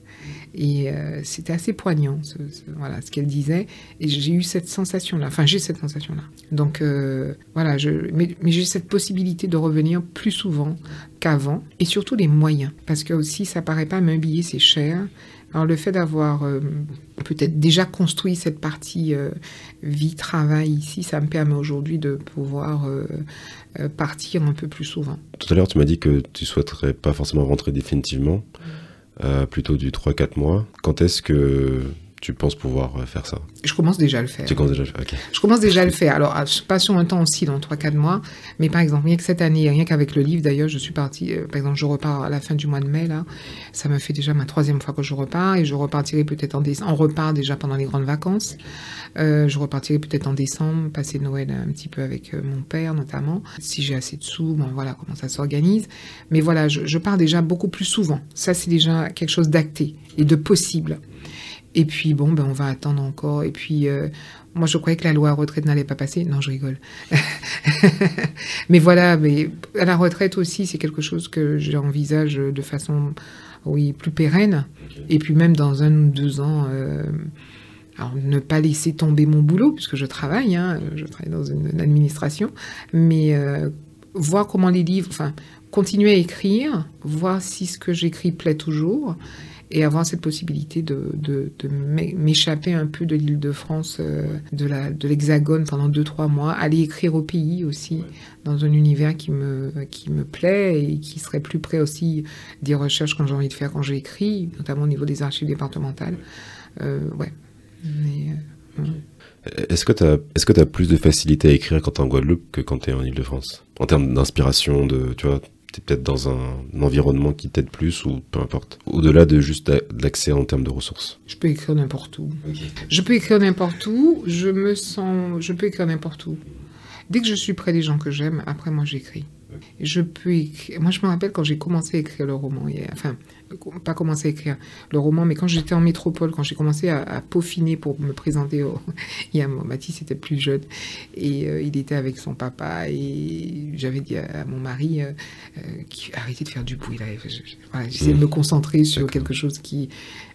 A: et euh, c'était assez poignant, ce, voilà, ce qu'elle disait. Et j'ai eu cette sensation-là. Enfin, j'ai cette sensation-là. Donc, euh, voilà, je, mais, j'ai cette possibilité de revenir plus souvent qu'avant. Et surtout les moyens. Parce que aussi, ça paraît pas un billet, c'est cher. Alors, le fait d'avoir euh, peut-être déjà construit cette partie vie-travail ici, ça me permet aujourd'hui de pouvoir partir un peu plus souvent.
B: Tout à l'heure, tu m'as dit que tu souhaiterais pas forcément rentrer définitivement. Euh, plutôt du 3-4 mois. Quand est-ce que tu penses pouvoir euh, faire ça?
A: Je commence déjà à le faire.
B: Tu commences déjà à le faire.
A: Je commence déjà à le faire. Alors, pas sur un temps aussi, dans 3-4 mois, mais par exemple, rien que cette année, rien qu'avec le livre, d'ailleurs, je suis partie, euh, par exemple, je repars à la fin du mois de mai, là, ça me fait déjà ma troisième fois que je repars, et je repartirai peut-être en décembre, on repart déjà pendant les grandes vacances, euh, je repartirai peut-être en décembre, passer Noël un petit peu avec mon père, notamment, si j'ai assez de sous, bon, voilà comment ça s'organise, mais voilà, je, je pars déjà beaucoup plus souvent, ça c'est déjà quelque chose d'acté et de possible. Et puis, bon, ben, on va attendre encore. Et puis, euh, moi, je croyais que la loi retraite n'allait pas passer. Non, je rigole. <laughs> mais voilà, mais à la retraite aussi, c'est quelque chose que j'envisage de façon, oui, plus pérenne. Et puis, même dans un ou deux ans, euh, alors, ne pas laisser tomber mon boulot, puisque je travaille, hein, je travaille dans une, administration, mais euh, voir comment les livres, enfin, continuer à écrire, voir si ce que j'écris plaît toujours et avoir cette possibilité de, de, m'échapper un peu de l'île de France, euh, de l'hexagone pendant deux, trois mois, aller écrire au pays aussi, dans un univers qui me, qui me plaît et qui serait plus près aussi des recherches que j'ai envie de faire quand j'écris, notamment au niveau des archives départementales. Euh, ouais.
B: Euh, est-ce que tu as, est-ce que as plus de facilité à écrire quand tu es en Guadeloupe que quand tu es en Ile-de-France En termes d'inspiration, de, tu vois, tu peut-être dans un, environnement qui t'aide plus ou peu importe. Au-delà de juste l'accès en termes de ressources.
A: Je peux écrire n'importe où. Je peux écrire n'importe où. Je me sens. Je peux écrire n'importe où. Dès que je suis près des gens que j'aime, après moi j'écris. Je peux écrire. Moi je me rappelle quand j'ai commencé à écrire le roman. Enfin, pas commencé à écrire le roman, mais quand j'étais en métropole, quand j'ai commencé à, peaufiner pour me présenter, au... il y a Mathis était plus jeune et euh, il était avec son papa et j'avais dit à, mon mari euh, euh, arrêtez de faire du bruit là. J'essayais de me concentrer sur quelque chose qui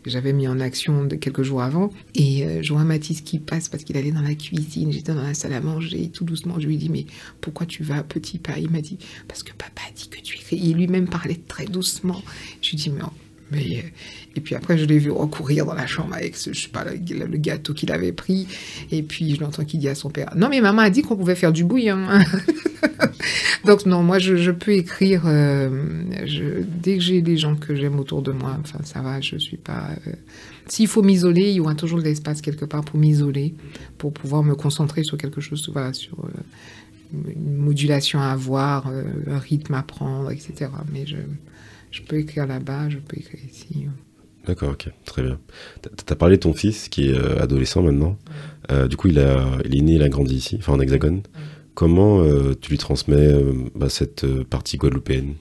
A: j'avais mis en action de quelques jours avant et je vois Mathis qui passe parce qu'il allait dans la cuisine, j'étais dans la salle à manger tout doucement, je lui dis mais pourquoi tu vas petit pas Il m'a dit parce que papa a dit que tu écris. Il lui-même parlait très doucement. Je lui dis mais euh, et puis après, je l'ai vu recourir dans la chambre avec je sais pas, le, gâteau qu'il avait pris. Et puis, je l'entends qu'il dit à son père Non, mais maman a dit qu'on pouvait faire du bouillon. <laughs> Donc, non, moi, je, peux écrire euh, dès que j'ai des gens que j'aime autour de moi. Enfin, ça va, je suis pas. Euh, s'il faut m'isoler, il y aura toujours de l'espace quelque part pour m'isoler, pour pouvoir me concentrer sur quelque chose, sur une modulation à avoir, un rythme à prendre, etc. Mais je je peux écrire là-bas, je peux écrire ici.
B: D'accord, ok, très bien. Tu as parlé de ton fils qui est euh, adolescent maintenant. Euh, du coup, il, a, il est né, il a grandi ici, enfin en hexagone. Comment euh, tu lui transmets bah, cette partie guadeloupéenne?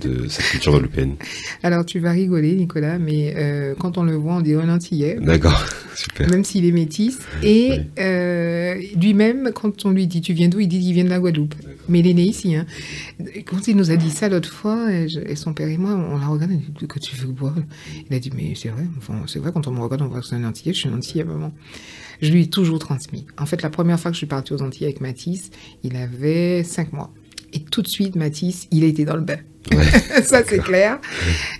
B: De cette culture guadeloupéenne
A: Alors, tu vas rigoler, Nicolas, mais euh, quand on le voit, on dit un antillais.
B: D'accord, <laughs> super.
A: Même s'il est métis. Et euh, lui-même, quand on lui dit tu viens d'où, il dit qu'il vient de la Guadeloupe. Mais il est né ici. Hein. Quand il nous a dit ça l'autre fois, et, son père et moi, on l'a regardé, on a dit que tu veux boire? Il a dit mais c'est vrai, enfin, c'est vrai, quand on me regarde, on voit que c'est un antillais, je suis un antillais maman. Je lui ai toujours transmis. En fait, la première fois que je suis partie aux Antilles avec Mathis, il avait 5 mois. Et tout de suite, Mathis, il a été dans le bain. <laughs> ça, c'est clair.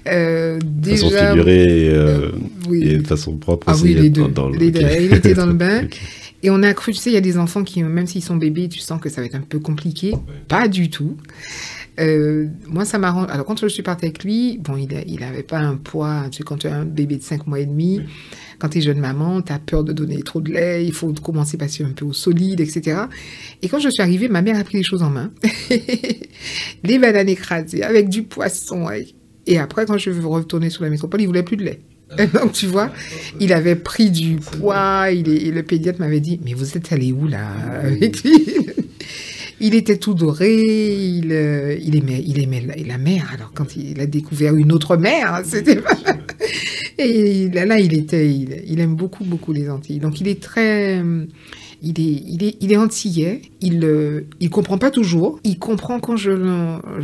B: Euh, déjà, de façon figurée euh, et de façon propre.
A: Ah oui, les deux. Dans le... Il était dans le bain. <laughs> Et on a cru, tu sais, il y a des enfants qui, même s'ils sont bébés, tu sens que ça va être un peu compliqué. Pas du tout. Euh, moi, ça m'arrange. Alors, quand je suis partie avec lui, bon, il n'avait pas un poids. Tu sais, quand tu as un bébé de 5 mois et demi, quand tu es jeune maman, tu as peur de donner trop de lait, il faut commencer à passer un peu au solide, etc. Et quand je suis arrivée, ma mère a pris les choses en main. <laughs> les bananes écrasées, avec du poisson. Et après, quand je veux retourner sur la métropole, il voulait plus de lait. <laughs> Donc, tu vois, il avait pris du poids, il et le pédiatre m'avait dit, mais vous êtes allé où là avec lui? Il était tout doré, il, euh, il, aimait, il aimait la, mer. Alors, quand il a découvert une autre mer, c'était <laughs> Et là, là, il était, il, aime beaucoup, beaucoup les Antilles. Donc, il est très, il est, il est, il est antillais. Il, euh, il comprend pas toujours. Il comprend quand je,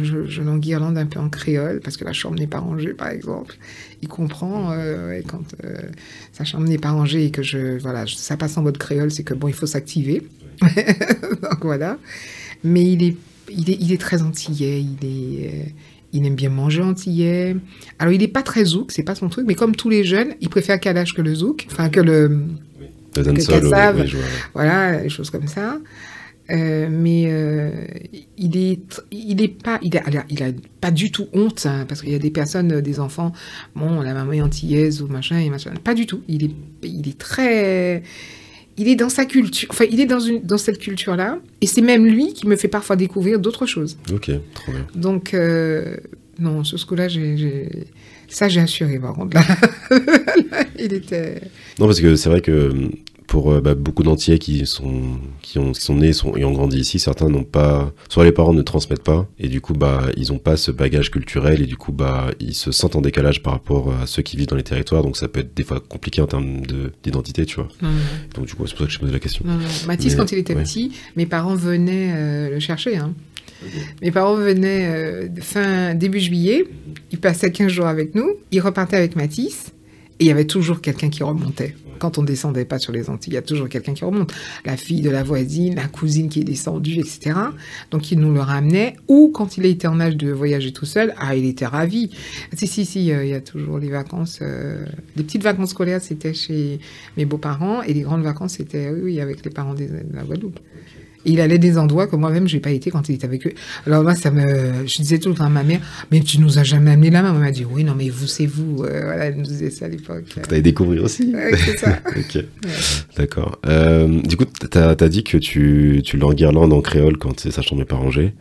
A: je, je l'enguirlande un peu en créole, parce que la chambre n'est pas rangée, par exemple. Il comprend euh, quand euh, sa chambre n'est pas rangée et que je, voilà, ça passe en mode créole, c'est que bon, il faut s'activer. <laughs> Donc voilà. Mais il est, il est, il est très antillais. Il est, euh, il aime bien manger antillais. Alors, il n'est pas très zouk, c'est pas son truc, mais comme tous les jeunes, il préfère Kalash que le zouk, enfin que le,
B: le
A: voilà, des choses comme ça. Euh, mais euh, il est, il est pas, il a, il a pas du tout honte hein, parce qu'il y a des personnes, des enfants, bon, la maman est antillaise ou machin et machin, pas du tout. Il est, il est très, il est dans sa culture, enfin, il est dans, une, dans cette culture-là, et c'est même lui qui me fait parfois découvrir d'autres choses.
B: Ok, trop bien.
A: Donc, euh, non, sur ce coup-là, j'ai, ça, j'ai assuré, par contre. Là. <laughs> il était.
B: Non, parce que c'est vrai que pour euh, bah, beaucoup d'Antillais qui sont, qui, ont, qui sont nés sont, et ont grandi ici, certains n'ont pas, soit les parents ne transmettent pas, et du coup, bah, ils n'ont pas ce bagage culturel, et du coup, bah, ils se sentent en décalage par rapport à ceux qui vivent dans les territoires, donc ça peut être des fois compliqué en termes d'identité, tu vois. Donc, du coup, c'est pour ça que je posais la question.
A: Mathis, quand il était petit, mes parents venaient euh, le chercher, hein. Mes parents venaient euh, fin début juillet, ils passaient 15 jours avec nous, ils repartaient avec Mathis, et il y avait toujours quelqu'un qui remontait quand on descendait pas sur les Antilles, il y a toujours quelqu'un qui remonte. La fille de la voisine, la cousine qui est descendue, etc. Donc il nous le ramenait. Ou quand il était en âge de voyager tout seul, ah, il était ravi. Si, si, si, euh, il y a toujours les vacances. Euh, les petites vacances scolaires, c'était chez mes beaux-parents. Et les grandes vacances, c'était, oui, avec les parents de la Guadeloupe il allait des endroits que moi-même, je n'ai pas été quand il était avec eux. Alors moi, ça me, je disais tout le temps à ma mère, mais tu nous as jamais amené là. Elle m'a dit, oui, non, mais vous, c'est vous. Euh, voilà, elle nous disait ça à l'époque.
B: Tu as découvert aussi.
A: C'est ça. <laughs>
B: ok. D'accord. Euh, du coup, tu as, dit que tu, tu l'enguirlandes en créole quand sa chambre n'est pas rangée.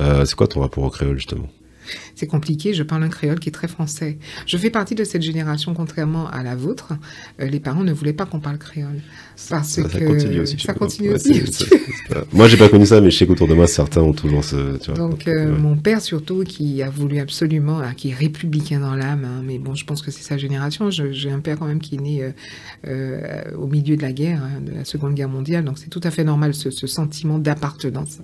B: Euh, c'est quoi ton rapport au créole, justement?
A: C'est compliqué. Je parle un créole qui est très français. Je fais partie de cette génération, contrairement à la vôtre. Euh, les parents ne voulaient pas qu'on parle créole. Parce
B: ça,
A: que
B: ça continue aussi.
A: Ça continue aussi.
B: Moi, j'ai pas connu ça, mais je sais qu'autour de moi, certains ont toujours ce.
A: Tu vois, donc, euh, mon père surtout, qui a voulu absolument, qui est républicain dans l'âme, hein, mais bon, je pense que c'est sa génération. J'ai un père quand même qui est né euh, au milieu de la guerre, hein, de la Seconde Guerre mondiale, donc c'est tout à fait normal ce, sentiment d'appartenance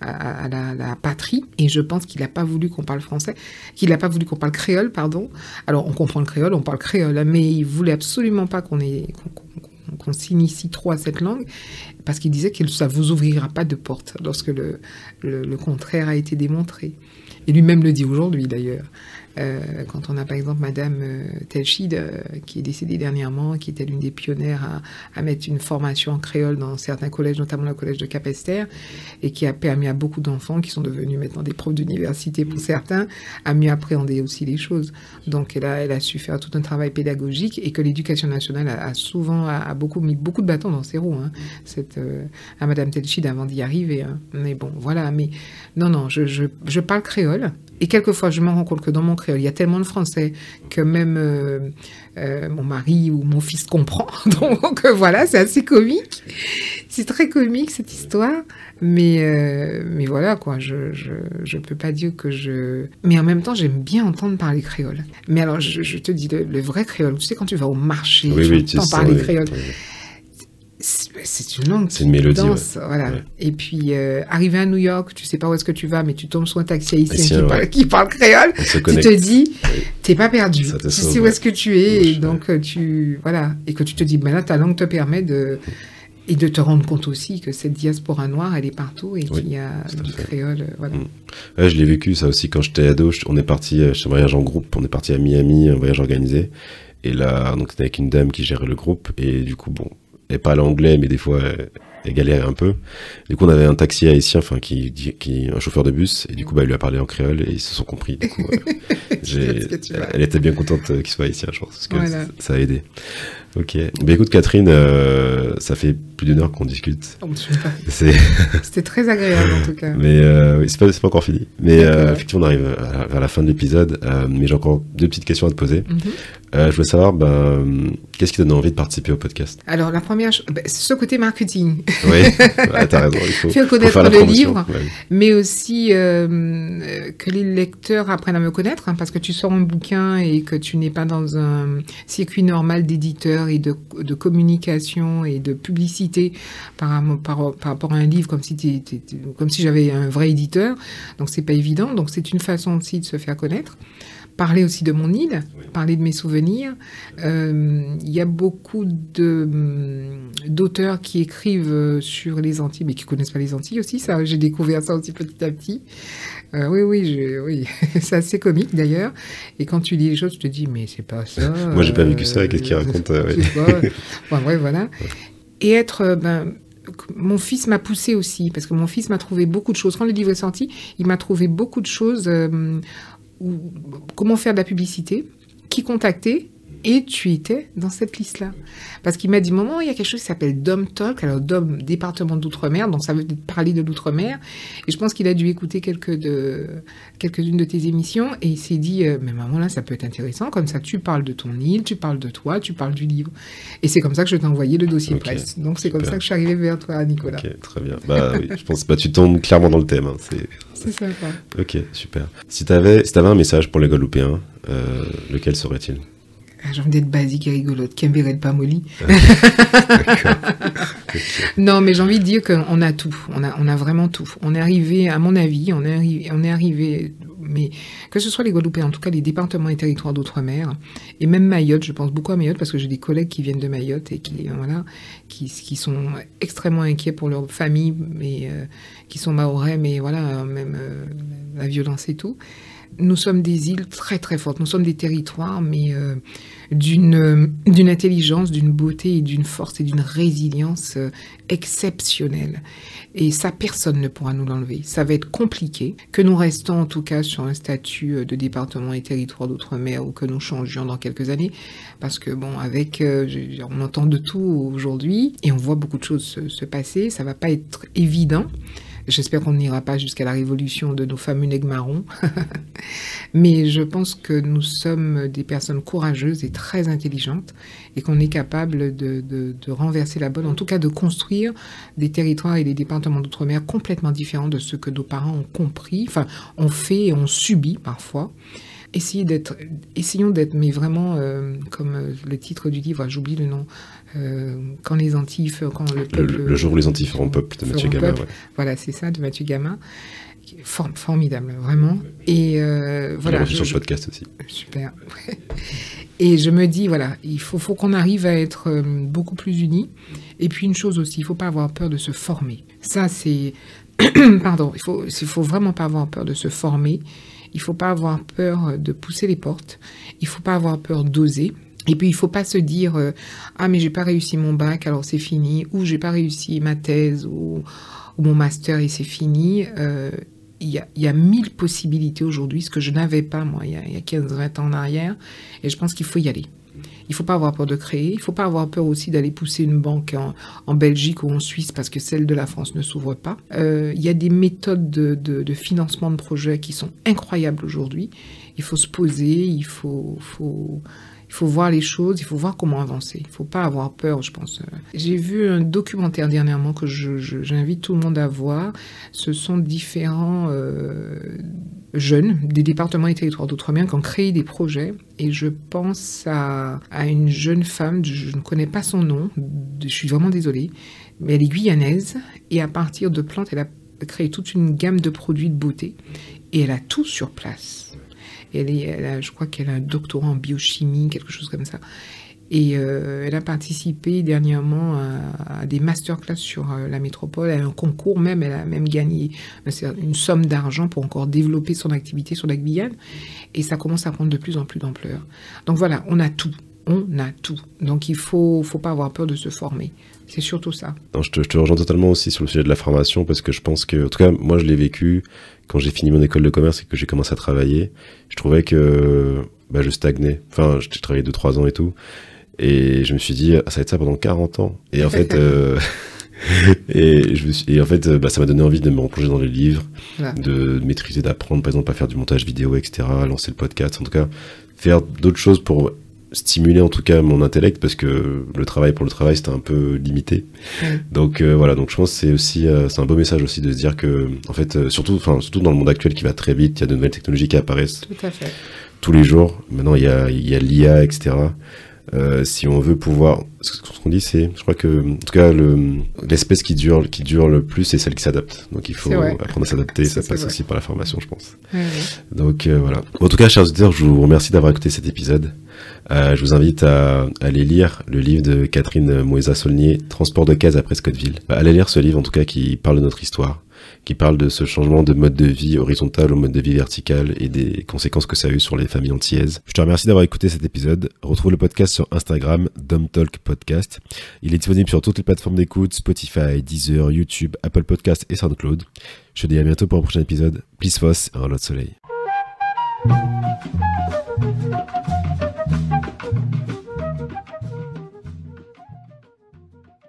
A: à, la, la, patrie. Et je pense qu'il n'a pas voulu qu'on parle français, qu'il n'a pas voulu qu'on parle créole, pardon. Alors, on comprend le créole, on parle créole, hein, mais il voulait absolument pas qu'on ait qu'on s'initie trop à cette langue, parce qu'il disait que ça vous ouvrira pas de porte lorsque le, le contraire a été démontré. Et lui-même le dit aujourd'hui d'ailleurs. Euh, quand on a par exemple Madame euh, Telchid, euh, qui est décédée dernièrement, qui était l'une des pionnières à, à, mettre une formation en créole dans certains collèges, notamment le collège de Capester, et qui a permis à beaucoup d'enfants qui sont devenus maintenant des profs d'université pour certains, à mieux appréhender aussi les choses. Donc elle a, elle a su faire tout un travail pédagogique et que l'éducation nationale a, souvent a, beaucoup mis beaucoup de bâtons dans ses roues. Hein, cette, à Madame Telchid avant d'y arriver. Hein. Mais bon, voilà. Mais non, non, je, je, je parle créole. Et quelquefois, je me rends compte que dans mon créole, il y a tellement de français que même euh, euh, mon mari ou mon fils comprend. <laughs> Donc euh, voilà, c'est assez comique. C'est très comique cette histoire. Mais, mais voilà, quoi, je, je, je, peux pas dire que je. Mais en même temps, j'aime bien entendre parler créole. Mais alors, je, te dis, le, vrai créole, tu sais, quand tu vas au marché, tu entends parler créole c'est une langue
B: c'est une mélodie
A: voilà et puis euh, arriver à New York tu sais pas où est-ce que tu vas mais tu tombes sur un taxi haïtien qui, parle, qui, parle, créole tu te dis t'es pas perdu tu sais où est-ce que tu es et donc tu voilà et que tu te dis ben là ta langue te permet de et de te rendre compte aussi que cette diaspora noire, elle est partout et qu'il y a du créole. Euh, voilà. Mm.
B: Je l'ai vécu ça aussi quand j'étais ado. On est parti, euh, un voyage en groupe, on est parti à Miami, un voyage organisé. Et là, donc c'était avec une dame qui gérait le groupe. Et du coup, bon, elle parle anglais, mais des fois, elle, galérait un peu. Du coup, on avait un taxi haïtien, enfin, qui, qui, un chauffeur de bus. Et du coup, bah, il lui a parlé en créole et ils se sont compris. Du coup, <laughs> elle, était bien contente qu'il soit haïtien, je pense, parce que ça, a aidé. Ok. Bah, écoute, Catherine, euh, ça fait plus d'une heure qu'on discute.
A: Oh, <laughs> C'était très agréable en tout cas.
B: Mais euh, oui, c'est pas, pas, encore fini. Mais euh, effectivement, on arrive vers la fin de l'épisode. Euh, mais j'ai encore deux petites questions à te poser. Mhm. je voulais savoir, ben, qu'est-ce qui te donne envie de participer au podcast?
A: Alors, la première chose, c'est ce côté marketing.
B: Oui, <laughs> t'as raison. Il faut,
A: faire connaître le livre, mais aussi que les lecteurs apprennent à me connaître, hein, parce que tu sors un bouquin et que tu n'es pas dans un circuit normal d'éditeur et de, de communication et de publicité par, par, par, rapport à un livre comme si, comme si j'avais un vrai éditeur. Donc c'est pas évident. Donc c'est une façon aussi de se faire connaître. Parler aussi de mon île, parler de mes souvenirs. Euh, il y a beaucoup d'auteurs qui écrivent sur les Antilles, mais qui connaissent pas les Antilles aussi. Ça, j'ai découvert ça aussi petit à petit. Euh, oui, oui, oui. <laughs> c'est assez comique d'ailleurs. Et quand tu lis les choses, tu te dis, mais c'est pas ça. <laughs>
B: Moi, j'ai pas vécu ça. Qu'est-ce qu'il raconte euh,
A: ouais. <laughs> voilà et être euh, ben, mon fils m'a poussé aussi, parce que mon fils m'a trouvé beaucoup de choses. Quand le livre est sorti, il m'a trouvé beaucoup de choses. Euh, comment faire de la publicité, qui contacter, et tu étais dans cette liste-là. Parce qu'il m'a dit, maman, il y a quelque chose qui s'appelle Dom Talk, alors Dom, département d'outre-mer, donc ça veut parler de l'outre-mer. Et je pense qu'il a dû écouter de, quelques-unes de tes émissions, et il s'est dit, euh, mais maman, là, ça peut être intéressant, comme ça, tu parles de ton île, tu parles de toi, tu parles du livre. Et c'est comme ça que je t'ai envoyé le dossier presse. Donc c'est comme ça que je suis arrivée vers toi, Nicolas.
B: Ok, très bien. Bah oui, je pense que bah, tu tombes clairement dans le thème. Hein.
A: C'est ça, quoi.
B: Ok, super. Si tu avais, si avais un message pour les Guadeloupéens, euh, lequel serait-il?
A: Ah, j'ai envie d'être basique et rigolote. Kembered pas molly. non, mais j'ai envie de dire qu'on a tout. On a, on a vraiment tout. On est arrivé, à mon avis, on est arrivé, on est arrivé, mais que ce soit les Guadeloupéens, en tout cas les départements et territoires d'outre-mer, et même Mayotte, je pense beaucoup à Mayotte parce que j'ai des collègues qui viennent de Mayotte et qui, voilà, qui, qui sont extrêmement inquiets pour leur famille, mais euh, qui sont maorais, mais voilà, même euh, la violence et tout nous sommes des îles très très fortes, nous sommes des territoires, mais euh, d'une intelligence, d'une beauté et d'une force et d'une résilience euh, exceptionnelle. Et ça, personne ne pourra nous l'enlever. Ça va être compliqué que nous restons en tout cas sur un statut euh, de département et territoire d'outre-mer ou que nous changions dans quelques années, parce que bon, avec, on entend de tout aujourd'hui et on voit beaucoup de choses se, se passer. Ça va pas être évident. J'espère qu'on n'ira pas jusqu'à la révolution de nos fameux nègres marrons. <laughs> Mais je pense que nous sommes des personnes courageuses et très intelligentes et qu'on est capable de, de, renverser la bonne, en tout cas de construire des territoires et des départements d'outre-mer complètement différents de ce que nos parents ont compris, enfin, ont fait et ont subi parfois d'être, essayons d'être, mais vraiment, euh, comme le titre du livre, j'oublie le nom, euh, quand les Antilles, quand le
B: peuple... Le, jour où les Antilles feront peuple de Mathieu Gamin.
A: Voilà, c'est ça, de Mathieu Gamin. formidable, vraiment. Et voilà.
B: Je, sur le podcast aussi.
A: Super. <laughs> Et je me dis, voilà, il faut, faut qu'on arrive à être beaucoup plus unis. Et puis une chose aussi, il faut pas avoir peur de se former. Ça, c'est... <clears throat> Pardon, il faut, il faut vraiment pas avoir peur de se former. Il faut pas avoir peur de pousser les portes. Il faut pas avoir peur d'oser. Et puis il faut pas se dire euh, ah mais j'ai pas réussi mon bac alors c'est fini ou j'ai pas réussi ma thèse ou, mon master et c'est fini. Euh, il y, a, y, a, mille possibilités aujourd'hui, ce que je n'avais pas moi il y a, a 15-20 ans en arrière. Et je pense qu'il faut y aller. Il ne faut pas avoir peur de créer. Il ne faut pas avoir peur aussi d'aller pousser une banque en, Belgique ou en Suisse parce que celle de la France ne s'ouvre pas. Euh, il y a des méthodes de, financement de projets qui sont incroyables aujourd'hui. Il faut se poser, il faut, il faut voir les choses, il faut voir comment avancer. Il ne faut pas avoir peur, je pense. J'ai vu un documentaire dernièrement que j'invite tout le monde à voir. Ce sont différents euh, jeunes des départements et territoires d'outre-mer qui ont créé des projets. Et je pense à, à, une jeune femme, je ne connais pas son nom, je suis vraiment désolée, mais elle est guyanaise. Et à partir de plantes, elle a créé toute une gamme de produits de beauté. Et elle a tout sur place elle je crois qu'elle a un doctorat en biochimie, quelque chose comme ça. Et euh, elle a participé dernièrement à, des masterclass sur euh, la métropole, à un concours même, elle a même gagné une somme d'argent pour encore développer son activité sur la Guyane. Et ça commence à prendre de plus en plus d'ampleur. Donc voilà, on a tout. On a tout. Donc il faut, faut pas avoir peur de se former. C'est surtout ça.
B: je, te, je, te, rejoins totalement aussi sur le sujet de la formation parce que je pense que, en tout cas, moi je l'ai vécu quand j'ai fini mon école de commerce et que j'ai commencé à travailler. Je trouvais que bah, je stagnais. Enfin, j'ai travaillé 2-3 ans et tout. Et je me suis dit, ah, ça va être ça pendant 40 ans. Et en fait, euh, <laughs> et, je me suis, et en fait, bah, ça m'a donné envie de me replonger dans les livres, de maîtriser, d'apprendre, par exemple, à faire du montage vidéo, etc., lancer le podcast, en tout cas, faire d'autres choses pour stimuler en tout cas mon intellect parce que le travail pour le travail c'était un peu limité. Donc euh, voilà, donc je pense que c'est aussi euh, c'est un beau message aussi de se dire que en fait surtout enfin surtout dans le monde actuel qui va très vite, il y a de nouvelles technologies qui apparaissent.
A: Tout à fait.
B: Tous les jours. Maintenant il y a il y a l'IA etc. Euh, si on veut pouvoir, ce qu'on dit, c'est, je crois que, en tout cas, l'espèce qui dure, qui dure le plus, c'est celle qui s'adapte. Donc, il faut apprendre à s'adapter. ça passe aussi par la formation, je pense. Donc, euh, voilà. En tout cas, chers auditeurs, je vous remercie d'avoir écouté cet épisode. Euh, je vous invite à, aller lire le livre de Catherine Moïsa-Saulnier, Transport de cases à Prescottville. Allez lire ce livre, en tout cas, qui parle de notre histoire qui parle de ce changement de mode de vie horizontal au mode de vie vertical et des conséquences que ça a eu sur les familles antillaises. Je te remercie d'avoir écouté cet épisode. Retrouve le podcast sur Instagram, Talk Podcast. Il est disponible sur toutes les plateformes d'écoute, Spotify, Deezer, YouTube, Apple Podcast et SoundCloud. Je te dis à bientôt pour un prochain épisode. Peace Foss, un lot de soleil.